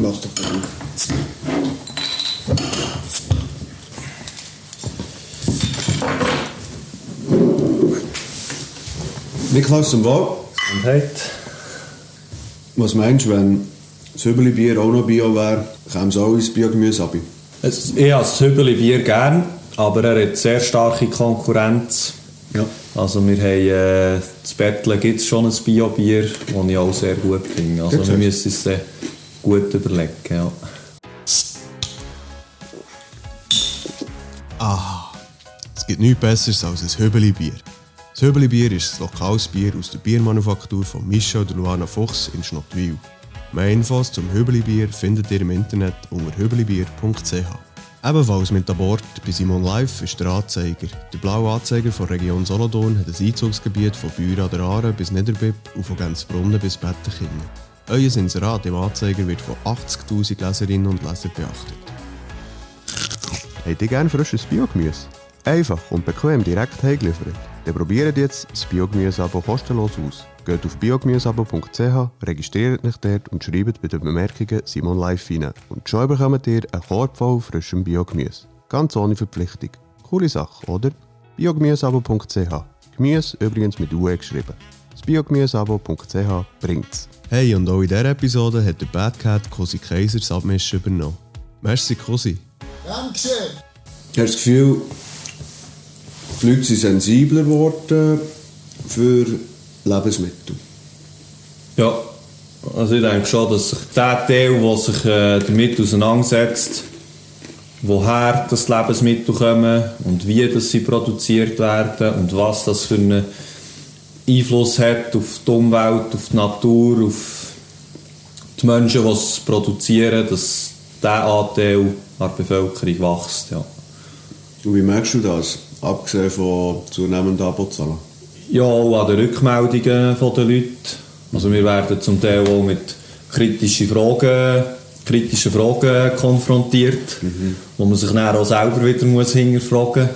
Speaker 2: Lass doch mal. Niklaus zum Wohl.
Speaker 1: Und heute?
Speaker 2: Was meinst du, wenn das Hübeli-Bier auch noch Bio wäre, käme es auch ins Biogemüse ab?
Speaker 1: Es- Ich habe das Hübeli Bier gern, aber er hat sehr starke Konkurrenz.
Speaker 2: Ja.
Speaker 1: Also wir haben, äh, das Bettle gibt es schon ein Bio-Bier, das ich auch sehr gut finde. Also wir müssen es dann gut überlegen. Ja.
Speaker 3: Es gibt nichts Besseres als ein Hübeli-Bier. Das Hübeli-Bier ist ein lokales Bier aus der Biermanufaktur von Michel de Luana Fuchs in Schnottwil. Mehr Infos zum Hübeli-Bier findet ihr im Internet unter hübelibier.ch. Ebenfalls mit an Bord bei Simon Live ist der Anzeiger. Der blaue Anzeiger von Region Solothurn hat ein Einzugsgebiet von Bühr an der Aare bis Niederbipp und von Gänzbrunnen bis Bettenkingen. Euer Inserat im Anzeiger wird von 80'000 Leserinnen und Lesern beachtet. Habt ihr gerne frisches Biogemüse? Einfach und bequem direkt heimgeliefert? Dann probiert jetzt das Biogemüse-Abo kostenlos aus. Geht auf biogemüseabo.ch, registriert euch dort und schreibt bei den Bemerkungen Simon Live rein. Und schon bekommt ihr einen Korb voll frischem Biogemüse. Ganz ohne Verpflichtung. Coole Sache, oder? biogemüseabo.ch Gemüse übrigens mit UE geschrieben. Das biogemüseabo.ch bringt's. Hey, und auch in dieser Episode hat der Bad Cat Cosi Kaiser das Abmischen übernommen. Merci, Cosi.
Speaker 4: Dankeschön.
Speaker 2: Ich habe das Gefühl, die Leute sind sensibler geworden für Lebensmittel.
Speaker 1: ja, also ich denke schon, dass sich der Teil, der sich äh, damit auseinandersetzt, woher das Lebensmittel kommen und wie das sie produziert werden und was das für einen Einfluss hat auf die Umwelt, auf die Natur, auf die Menschen, die es produzieren, dass dieser Anteil an der Bevölkerung wächst. Ja.
Speaker 2: Und wie merkst du das, abgesehen von zunehmenden Abozahlen?
Speaker 1: Ja, auch an den Rückmeldungen der Leute. Also wir werden zum Teil auch mit kritischen Fragen, kritischen Fragen konfrontiert, wo man sich dann auch selber wieder muss hinterfragen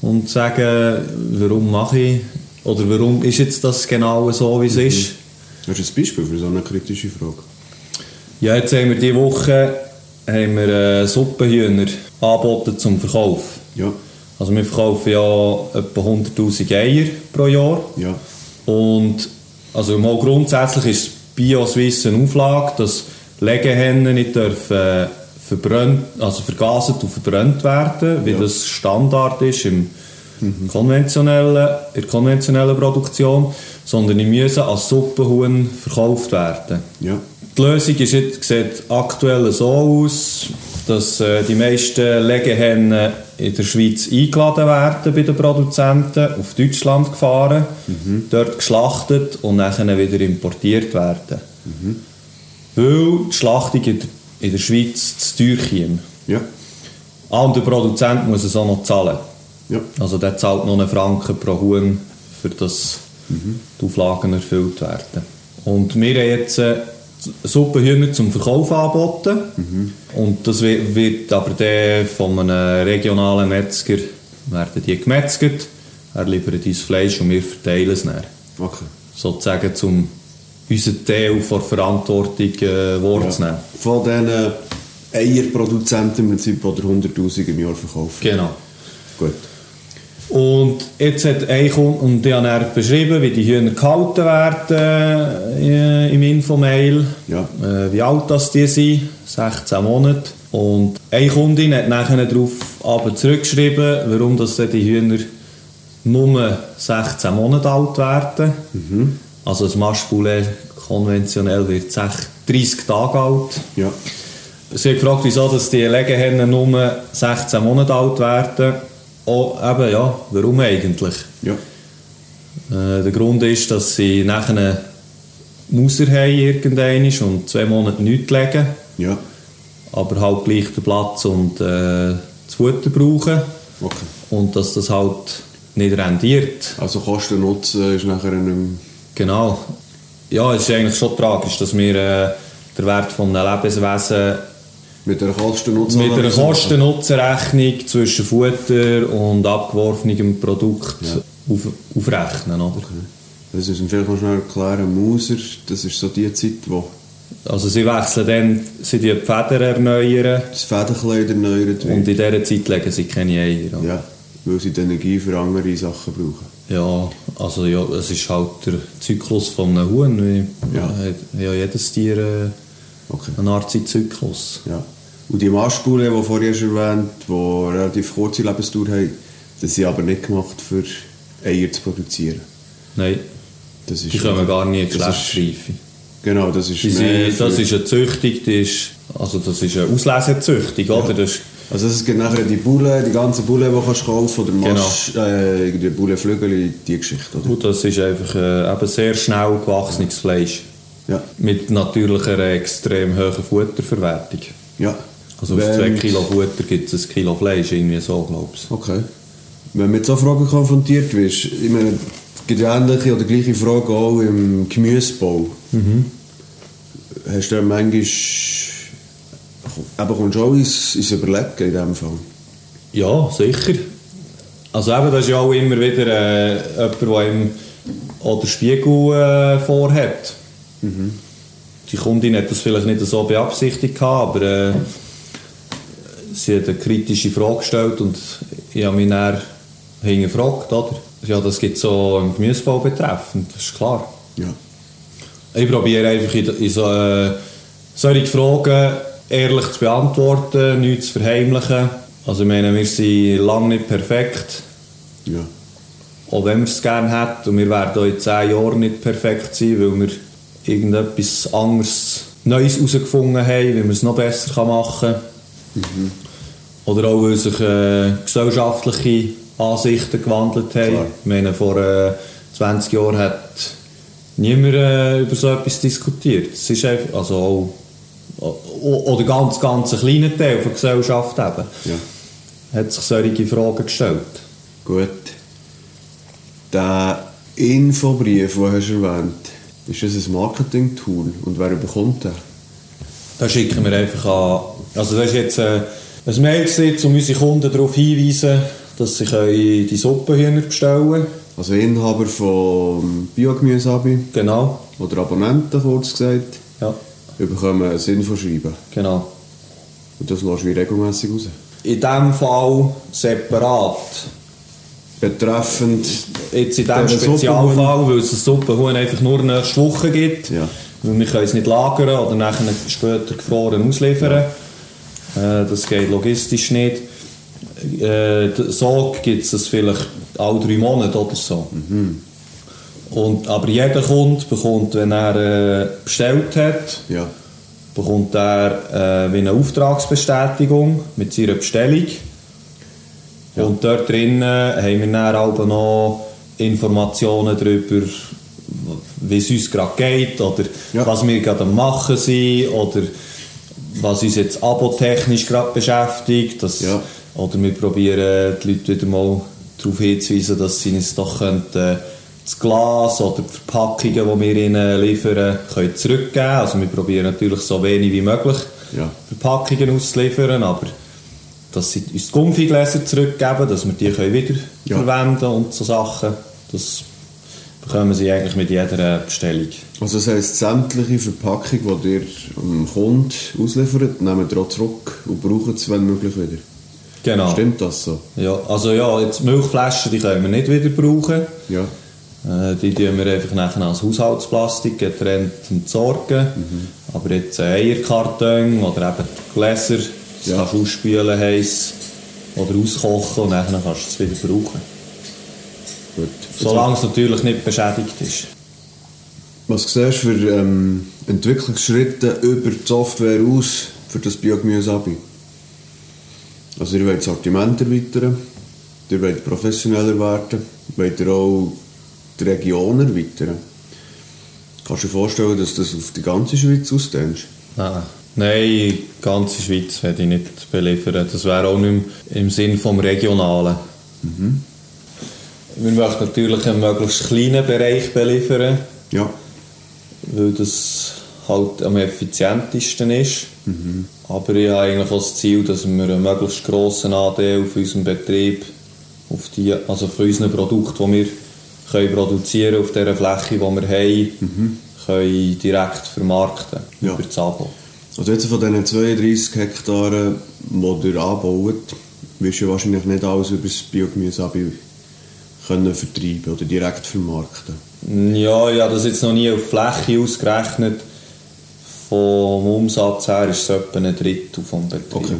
Speaker 1: und sagen, warum mache ich oder warum ist jetzt das genau so, wie es ist.
Speaker 2: Hast du ein Beispiel für so eine kritische Frage?
Speaker 1: Ja, jetzt haben wir diese Woche haben wir, äh, Suppenhühner angeboten zum Verkauf.
Speaker 2: Ja,
Speaker 1: Also wir verkaufen ja etwa 100'000 Eier pro Jahr.
Speaker 2: ja,
Speaker 1: Und also mal grundsätzlich ist Bio-Swiss eine Auflage, dass Legehennen nicht dürfen äh, verbrannt, also vergaset und verbrannt werden, wie
Speaker 2: Ja.
Speaker 1: das Standard ist im konventionellen, in der konventionellen Produktion, sondern die müssen als Suppenhuhn verkauft werden.
Speaker 2: ja.
Speaker 1: Die Lösung ist jetzt, sieht aktuell so aus, dass äh, die meisten Legehennen in der Schweiz eingeladen werden bei den Produzenten, auf Deutschland gefahren, dort geschlachtet und dann wieder importiert werden. Weil die Schlachtung in der, in der Schweiz zu teuer käme.
Speaker 2: Ja,
Speaker 1: Ah, und der Produzent muss es auch noch zahlen.
Speaker 2: ja.
Speaker 1: Also der zahlt noch einen Franken pro Huhn, für das die Auflagen erfüllt werden. Und wir haben jetzt äh, Suppenhühner zum Verkauf angeboten. Und das wird, aber dann von einem regionalen Metzger werden die gemetzget. Er liefert uns Fleisch und wir verteilen es dann.
Speaker 2: Okay.
Speaker 1: Sozusagen zum unseren Teil von der Verantwortung äh, wahrzunehmen.
Speaker 2: Von diesen Eierproduzenten im Prinzip, die 100'000 im Jahr verkaufen.
Speaker 1: Genau.
Speaker 2: Gut.
Speaker 1: Und jetzt hat ein Kunde, und ich habe dann beschrieben, wie die Hühner gehalten werden äh, im Infomail,
Speaker 2: Ja.
Speaker 1: äh, wie alt das die sind, 16 Monate. Und eine Kundin hat nachher darauf aber zurückgeschrieben, warum das die Hühner nur 16 Monate alt werden. Also das Maschpoulet konventionell wird 6 30 Tage alt.
Speaker 2: Ja,
Speaker 1: Sie hat gefragt, wieso dass die Legehennen nur 16 Monate alt werden. Oh, eben ja, warum eigentlich?
Speaker 2: Ja.
Speaker 1: Äh, der Grund ist, dass sie nachher Mauser haben irgendwann und zwei Monate nichts legen,
Speaker 2: Ja.
Speaker 1: aber halt gleich den Platz und äh, das Futter brauchen
Speaker 2: Okay.
Speaker 1: und dass das halt nicht rendiert.
Speaker 2: Also Kosten Nutzen ist nachher einem...
Speaker 1: Genau. Ja, es ist eigentlich schon tragisch, dass wir äh, den Wert von einem Lebenswesen
Speaker 2: Mit einer
Speaker 1: mit Kosten-Nutzen-Rechnung zwischen Futter und abgeworfenem Produkt auf, aufrechnen. Oder?
Speaker 2: Das müssen wir vielleicht schnell erklären. Mauser, das ist so die Zeit, wo
Speaker 1: Also sie wechseln dann, sie die Federn erneuern
Speaker 2: das Federkleid erneuert
Speaker 1: und in dieser Zeit legen sie keine Eier. oder?
Speaker 2: Ja, weil sie die Energie für andere Sachen brauchen.
Speaker 1: Ja, also ja, es ist halt der Zyklus von einem Huhn.
Speaker 2: Ja.
Speaker 1: ja jedes Tier äh,
Speaker 2: Okay.
Speaker 1: eine Art Zyklus.
Speaker 2: Ja. Und die Maschspulen, die vorher schon erwähnt, die relativ kurze Lebensdauer haben, das sind aber nicht gemacht für Eier zu produzieren.
Speaker 1: Nein,
Speaker 2: Das ist
Speaker 1: die kommen gar nie in
Speaker 2: das
Speaker 1: Geschlechtsreife.
Speaker 2: Genau, das ist
Speaker 1: sind, das ist eine Züchtung, die ist, also das ist eine Auslesezüchtung, oder? Das ist,
Speaker 2: Also es gibt nachher die Bullen, die ganzen Bullen, die kannst du kaufen, oder
Speaker 1: Genau.
Speaker 2: Masch, äh, die Bullenflügel, die Geschichte, oder?
Speaker 1: gut, das ist einfach äh, eben sehr schnell gewachsenes Fleisch.
Speaker 2: Ja.
Speaker 1: Mit natürlicher extrem hohen Futterverwertung.
Speaker 2: Ja.
Speaker 1: Also auf
Speaker 2: Wenn-
Speaker 1: 2 Kilo Futter gibt es ein Kilo Fleisch, irgendwie so, glaubst du.
Speaker 2: Okay. Wenn du mit so Fragen konfrontiert wirst, ich meine, es gibt ähnliche oder gleiche Fragen auch im Gemüsebau. Hast du dann manchmal, eben kommst du auch ins, ins Überlegen in diesem Fall?
Speaker 1: Ja, sicher. Also eben, das ist ja auch immer wieder äh, jemand, der ihm auch den Spiegel äh, vorhat. Die Kundin hat das vielleicht nicht so beabsichtigt, aber äh, sie hat eine kritische Frage gestellt und ich habe mich dann hingefragt, oder? Ja, das gibt es so im Gemüsebau betreffend, das ist klar.
Speaker 2: Ja.
Speaker 1: Ich probiere einfach in, in so, äh, solche Fragen ehrlich zu beantworten, nichts zu verheimlichen. Also ich meine, wir sind lange nicht perfekt,
Speaker 2: Ja.
Speaker 1: auch wenn wir es gerne hätten. Und wir werden auch in zehn Jahren nicht perfekt sein, weil wir irgendetwas anderes Neues herausgefunden haben, wie man es noch besser machen kann. Oder auch, weil sich äh, gesellschaftliche Ansichten gewandelt haben.
Speaker 2: Klar.
Speaker 1: Ich meine, vor äh, 20 Jahren hat niemand äh, über so etwas diskutiert. Es ist einfach, also auch, oder ganz, ganz ein kleiner Teil der Gesellschaft eben,
Speaker 2: Ja.
Speaker 1: hat sich solche Fragen gestellt.
Speaker 2: Gut. Der Infobrief, den hast du erwähnt ist das ein Marketing-Tool? Und wer bekommt den?
Speaker 1: Da schicken wir einfach an. Also das ist jetzt äh, ein Mail, gewesen, um unsere Kunden darauf hinzuweisen, dass sie die Suppenhühner bestellen können.
Speaker 2: Also Inhaber von Biogemüse-Abi
Speaker 1: Genau.
Speaker 2: oder Abonnenten, kurz gesagt,
Speaker 1: Ja,
Speaker 2: bekommen ein Infoschreiben.
Speaker 1: genau.
Speaker 2: Und das lässt wie regelmässig raus.
Speaker 1: In diesem Fall separat.
Speaker 2: Betreffend
Speaker 1: Jetzt in diesem Spezialfall, weil es ein Suppenhuhn einfach nur nächste Woche gibt.
Speaker 2: Ja.
Speaker 1: Weil wir können es nicht lagern oder nachher später gefroren ausliefern. Äh, das geht logistisch nicht. Äh, so gibt es es vielleicht alle drei Monate oder so. Und, aber jeder Kunde bekommt, wenn er äh, bestellt hat,
Speaker 2: ja,
Speaker 1: bekommt er äh, wie eine Auftragsbestätigung mit seiner Bestellung. Und dort drinnen haben wir dann auch noch Informationen darüber, wie es uns gerade geht oder
Speaker 2: Ja.
Speaker 1: was wir gerade machen sind oder was uns jetzt abotechnisch gerade beschäftigt. Das,
Speaker 2: Ja.
Speaker 1: Oder wir probieren die Leute wieder mal darauf hinzuweisen, dass sie uns doch könnten, das Glas oder die Verpackungen, die wir ihnen liefern, können zurückgeben Also wir probieren natürlich so wenig wie möglich
Speaker 2: Ja.
Speaker 1: Verpackungen auszuliefern, aber dass sie uns die Gummigläser zurückgeben, dass wir die können wieder
Speaker 2: Ja.
Speaker 1: verwenden und so Sachen. Das bekommen sie eigentlich mit jeder Bestellung.
Speaker 2: Also das heisst, sämtliche Verpackung, die ihr am Kunden ausliefert, nehmen ihr auch zurück und brauchen es, wenn möglich, wieder.
Speaker 1: Genau.
Speaker 2: Stimmt das so?
Speaker 1: Ja, also ja, jetzt Milchflaschen, die können wir nicht wieder brauchen.
Speaker 2: Ja.
Speaker 1: Äh, die tun wir einfach nachher als Haushaltsplastik getrennt entsorgen. Aber jetzt ein Eierkarton oder eben Gläser, das
Speaker 2: Ja.
Speaker 1: kannst du ausspülen heiß oder auskochen und dann kannst du es wieder brauchen. Solange es natürlich nicht beschädigt ist.
Speaker 2: Was siehst du für ähm, Entwicklungsschritte über die Software aus für das Biogemüse-Abi? Also ihr wollt das Sortiment erweitern, ihr wollt professioneller werden, wollt ihr auch die Region erweitern. Kannst du dir vorstellen, dass du das auf die ganze Schweiz ausdehnst?
Speaker 1: Nein. Nein, die ganze Schweiz werde ich nicht beliefern. Das wäre auch nicht im Sinn vom Regionalen. Mhm. Wir möchten natürlich einen möglichst kleinen Bereich beliefern.
Speaker 2: Ja.
Speaker 1: Weil das halt am effizientesten ist. Mhm. Aber ich habe eigentlich auch das Ziel, dass wir einen möglichst grossen Anteil auf unserem Betrieb, auf die, also für unsere Produkte, die wir können produzieren auf dieser Fläche, die wir haben, mhm. können direkt vermarkten
Speaker 2: ja.
Speaker 1: über das Abo.
Speaker 2: Also jetzt von diesen 32 Hektaren, die ihr anbaut, wirst du wahrscheinlich nicht alles über das Biogemüse können vertreiben oder direkt vermarkten.
Speaker 1: Ja, ich habe das jetzt noch nie auf Fläche ausgerechnet. Vom Umsatz her ist es etwa ein Drittel vom Betrieb. Okay.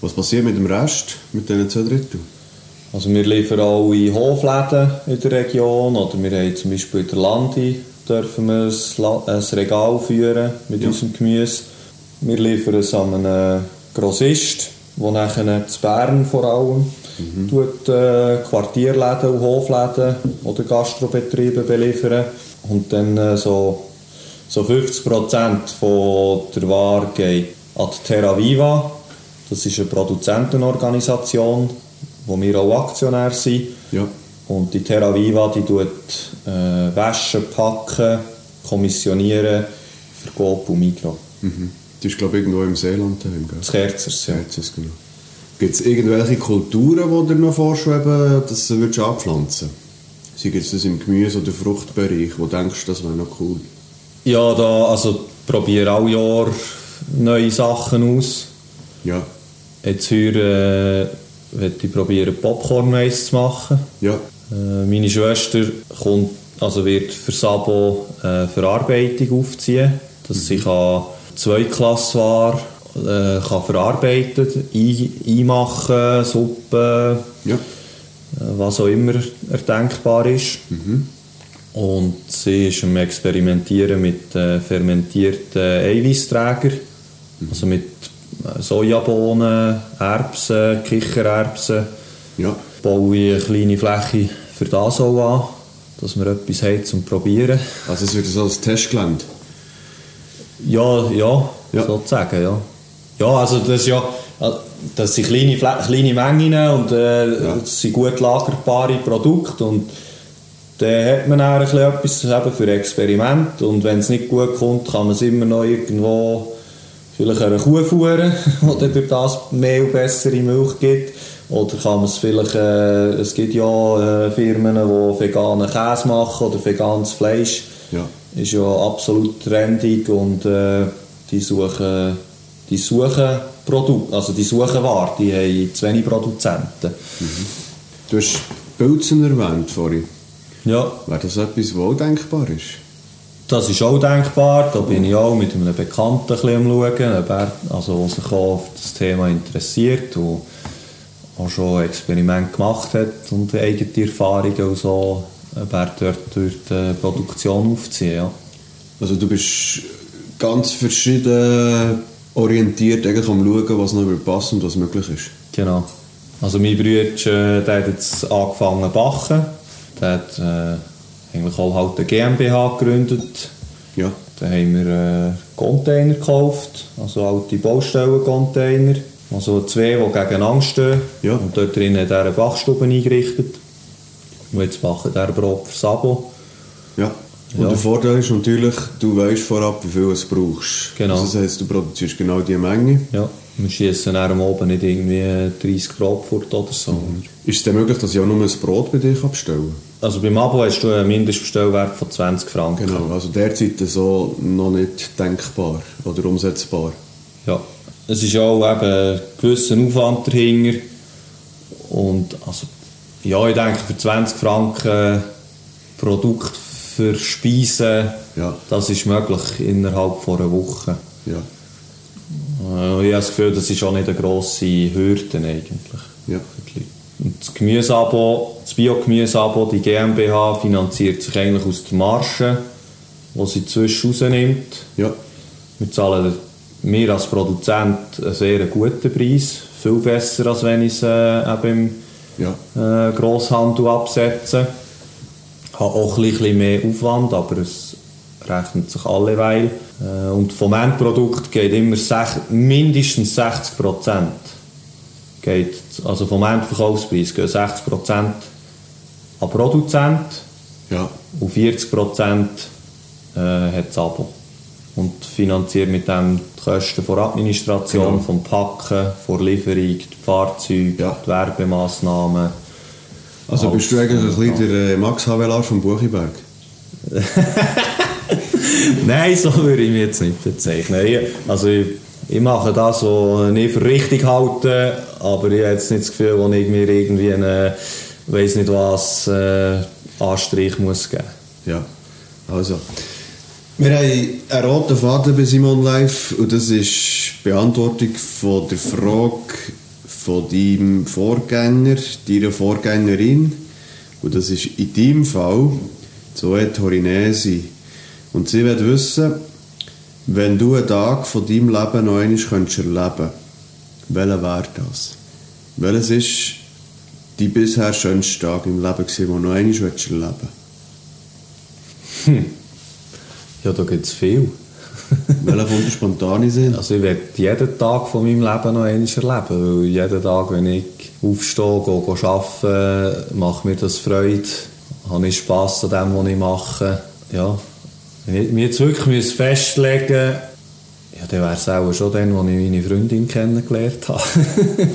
Speaker 2: Was passiert mit dem Rest, mit diesen zwei Drittel?
Speaker 1: Also wir liefern auch in Hofläden in der Region oder wir haben zum Beispiel in der Landi dürfen wir ein Regal führen mit ja. unserem Gemüse. Wir liefern es an einen Grossist, der nachher zu Bern vor allem mhm. tut, äh, Quartierläden und Hofläden oder Gastrobetriebe beliefern und dann äh, so, so 50% von der Ware geht an die Terra Viva. Das ist eine Produzentenorganisation, wo wir auch Aktionär sind.
Speaker 2: Ja.
Speaker 1: Und die Terra Viva die tut äh, waschen, packen, kommissionieren für Coop und Migros.
Speaker 2: Mhm. Das ist glaube ich irgendwo im Seeland daheim, gell?
Speaker 1: Das Kerzers,
Speaker 2: ja. Kerzers, genau. Gibt es irgendwelche Kulturen, die dir noch vorschweben, dass du würdest anpflanzen würdest? Sei es das im Gemüse- oder Fruchtbereich, wo du denkst, das wäre noch cool?
Speaker 1: Ja, da, also probiere alle Jahr neue Sachen aus.
Speaker 2: Ja.
Speaker 1: Jetzt heuer äh, ich probieren Popcorn-Mais zu machen.
Speaker 2: Ja.
Speaker 1: Äh, meine Schwester kommt, also wird für Sabo äh, Verarbeitung aufziehen, dass mhm. sie kann Zweitklassware äh, kann verarbeitet, ein, einmachen, Suppe,
Speaker 2: ja.
Speaker 1: äh, was auch immer erdenkbar ist.
Speaker 2: Mhm.
Speaker 1: Und sie ist am Experimentieren mit äh, fermentierten Eiweißträgern, mhm. also mit äh, Sojabohnen, Erbsen, Kichererbsen.
Speaker 2: Ja.
Speaker 1: Baue ich eine kleine Fläche für das auch an, dass wir etwas haben zum Probieren.
Speaker 2: Also es wird so als Testgelände?
Speaker 1: Ja, ja, ja, sozusagen, ja. Ja, also das ist ja, das sind kleine, kleine Mengen und äh, ja. das sind gut lagerbare Produkte und dann hat man dann etwas eben für Experiment und wenn es nicht gut kommt, kann man es immer noch irgendwo vielleicht eine Kuh fuhren, die durch das mehr und bessere Milch gibt. Oder kann man es vielleicht, äh, es gibt ja äh, Firmen, die veganen Käse machen oder veganes Fleisch.
Speaker 2: Ja.
Speaker 1: Ist ja absolut trendig und äh, die suchen die suchen Produkte, also die suchen Ware, die haben zu wenig Produzenten.
Speaker 2: Mhm. Du hast Pilzen erwähnt vorhin.
Speaker 1: Ja.
Speaker 2: Wäre das etwas, was auch denkbar ist?
Speaker 1: Das ist auch denkbar. Da bin ich auch mit einem Bekannten ein am Schauen, also, der sich auch auf das Thema interessiert und auch schon Experimente gemacht hat und eigene Erfahrungen und so, wer dort durch die Produktion aufziehen. Ja.
Speaker 2: Also du bist ganz verschieden orientiert eigentlich am schauen, was noch passt und was möglich ist.
Speaker 1: Genau. Also mein Bruder, äh, der hat jetzt angefangen zu bachen. Der hat äh, eigentlich auch halt eine GmbH gegründet.
Speaker 2: Ja.
Speaker 1: Dann haben wir äh, Container gekauft, also alte Baustellen-Container. Also zwei, die gegeneinander stehen.
Speaker 2: Ja.
Speaker 1: Und dort drinnen hat er eine Bachstube eingerichtet. Und jetzt machen er Brot für Sabo.
Speaker 2: Ja. Und ja. der Vorteil ist natürlich, du weißt vorab, wie viel du brauchst.
Speaker 1: Genau.
Speaker 2: Also das heisst, du produzierst genau diese Menge.
Speaker 1: Ja, wir schießen am Abend nicht irgendwie 30 Brot fort oder so. Mhm.
Speaker 2: Ist es denn möglich, dass ich auch nur ein Brot bei dir abstellen
Speaker 1: Also beim Abo hast du einen Mindestbestellwert von 20 Franken.
Speaker 2: Genau, also derzeit so noch nicht denkbar oder umsetzbar.
Speaker 1: Ja, es ist auch eben ein gewisser Aufwand dahinter. Und also, ja, ich denke, für 20 Franken Produkt für Speisen,
Speaker 2: ja.
Speaker 1: das ist möglich innerhalb von einer Woche.
Speaker 2: Ja.
Speaker 1: Äh, ich habe das Gefühl, das ist auch nicht eine grosse Hürde eigentlich.
Speaker 2: Ja.
Speaker 1: Und das Gemüseabo, das Bio-Gemüseabo, die GmbH finanziert sich eigentlich aus der Marge, die sie zwischen rausnimmt.
Speaker 2: Ja.
Speaker 1: Wir zahlen mir als Produzent einen sehr guten Preis, viel besser als wenn ich es äh, eben im
Speaker 2: Ja.
Speaker 1: äh, Grosshandel absetzen. Hat auch ein bisschen mehr Aufwand, aber es rechnet sich alleweil. Äh, und vom Endprodukt geht immer sech, mindestens 60 Prozent. Also vom Endverkaufspreis gehen 60 Prozent an Produzent
Speaker 2: Ja.
Speaker 1: und 40 Prozent äh, hat das Abo. Und finanziert mit dem die Kosten der Administration,
Speaker 2: Genau.
Speaker 1: vom Packen, der Lieferung, die Fahrzeuge,
Speaker 2: Ja.
Speaker 1: die Werbemaßnahmen.
Speaker 2: Also
Speaker 1: Alles,
Speaker 2: bist du eigentlich ein bisschen der äh, Max Havelaar vom Buchiberg?
Speaker 1: Nein, so würde ich mich jetzt nicht bezeichnen. Ich, also ich, ich mache das, was ich für richtig halte, aber ich habe jetzt nicht das Gefühl, wo ich mir irgendwie einen, weiß nicht was, äh, Anstrich muss geben.
Speaker 2: Ja. Also. Wir haben einen roten Faden bei Simon Live und das ist die Beantwortung von der Frage von deinem Vorgänger, deiner Vorgängerin. Und das ist in deinem Fall Zoe Torinesi. Und sie will wissen, wenn du einen Tag von deinem Leben noch einmal könntest erleben welcher wäre das? Welches ist dein bisher schönster Tag im Leben, gewesen, den du noch einmal erleben willst?
Speaker 1: Ja, da gibt es viel.
Speaker 2: Welcher kommt dir spontan in den Sinn?
Speaker 1: Also ich werde jeden Tag von meinem Leben noch einmal erleben, weil jeden Tag, wenn ich aufstehe, gehe, arbeiten, macht mir das Freude, habe ich Spass an dem, was ich mache. Ja, wenn ich mir jetzt wirklich müsste festlegen ja, dann wäre es auch schon dann, als ich meine Freundin kennengelernt habe.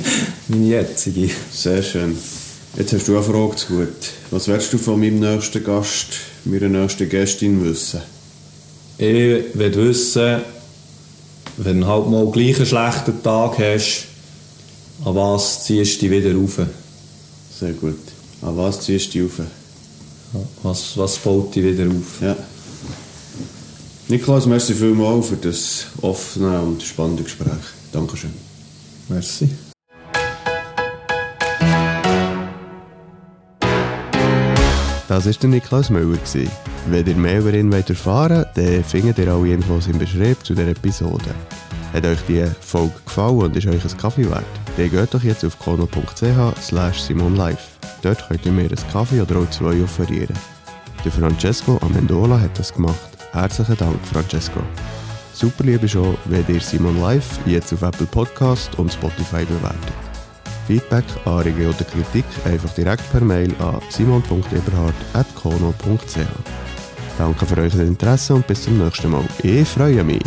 Speaker 1: meine jetzige.
Speaker 2: Sehr schön. Jetzt hast du eine Frage zu gut. Was willst du von meinem nächsten Gast, meiner nächsten Gästin wissen?
Speaker 1: Ich will wissen, wenn du halt mal gleich einen schlechten Tag hast, an was ziehst du dich wieder rauf?
Speaker 2: Sehr gut. An was ziehst du dich auf?
Speaker 1: Was, was baut dich wieder auf?
Speaker 2: Ja. Niklas, merci vielmals für das offene und spannende Gespräch. Dankeschön.
Speaker 1: Merci.
Speaker 3: Das war der Niklas Müller. Wenn ihr mehr über ihn erfahren wollt, dann findet ihr alle Infos im Beschrieb zu dieser Episode. Hat euch die Folge gefallen und ist euch ein Kaffee wert? Dann geht doch jetzt auf kono.ch slash simonlive. Dort könnt ihr mir einen Kaffee oder auch zwei offerieren. Der Francesco Amendola hat das gemacht. Herzlichen Dank, Francesco. Super lieb ist auch, wenn ihr Simon Live jetzt auf Apple Podcast und Spotify bewertet. Feedback, Anregungen oder Kritik einfach direkt per Mail an simon.eberhard.kono.ch. Danke für euer Interesse und bis zum nächsten Mal. Ich freue mich.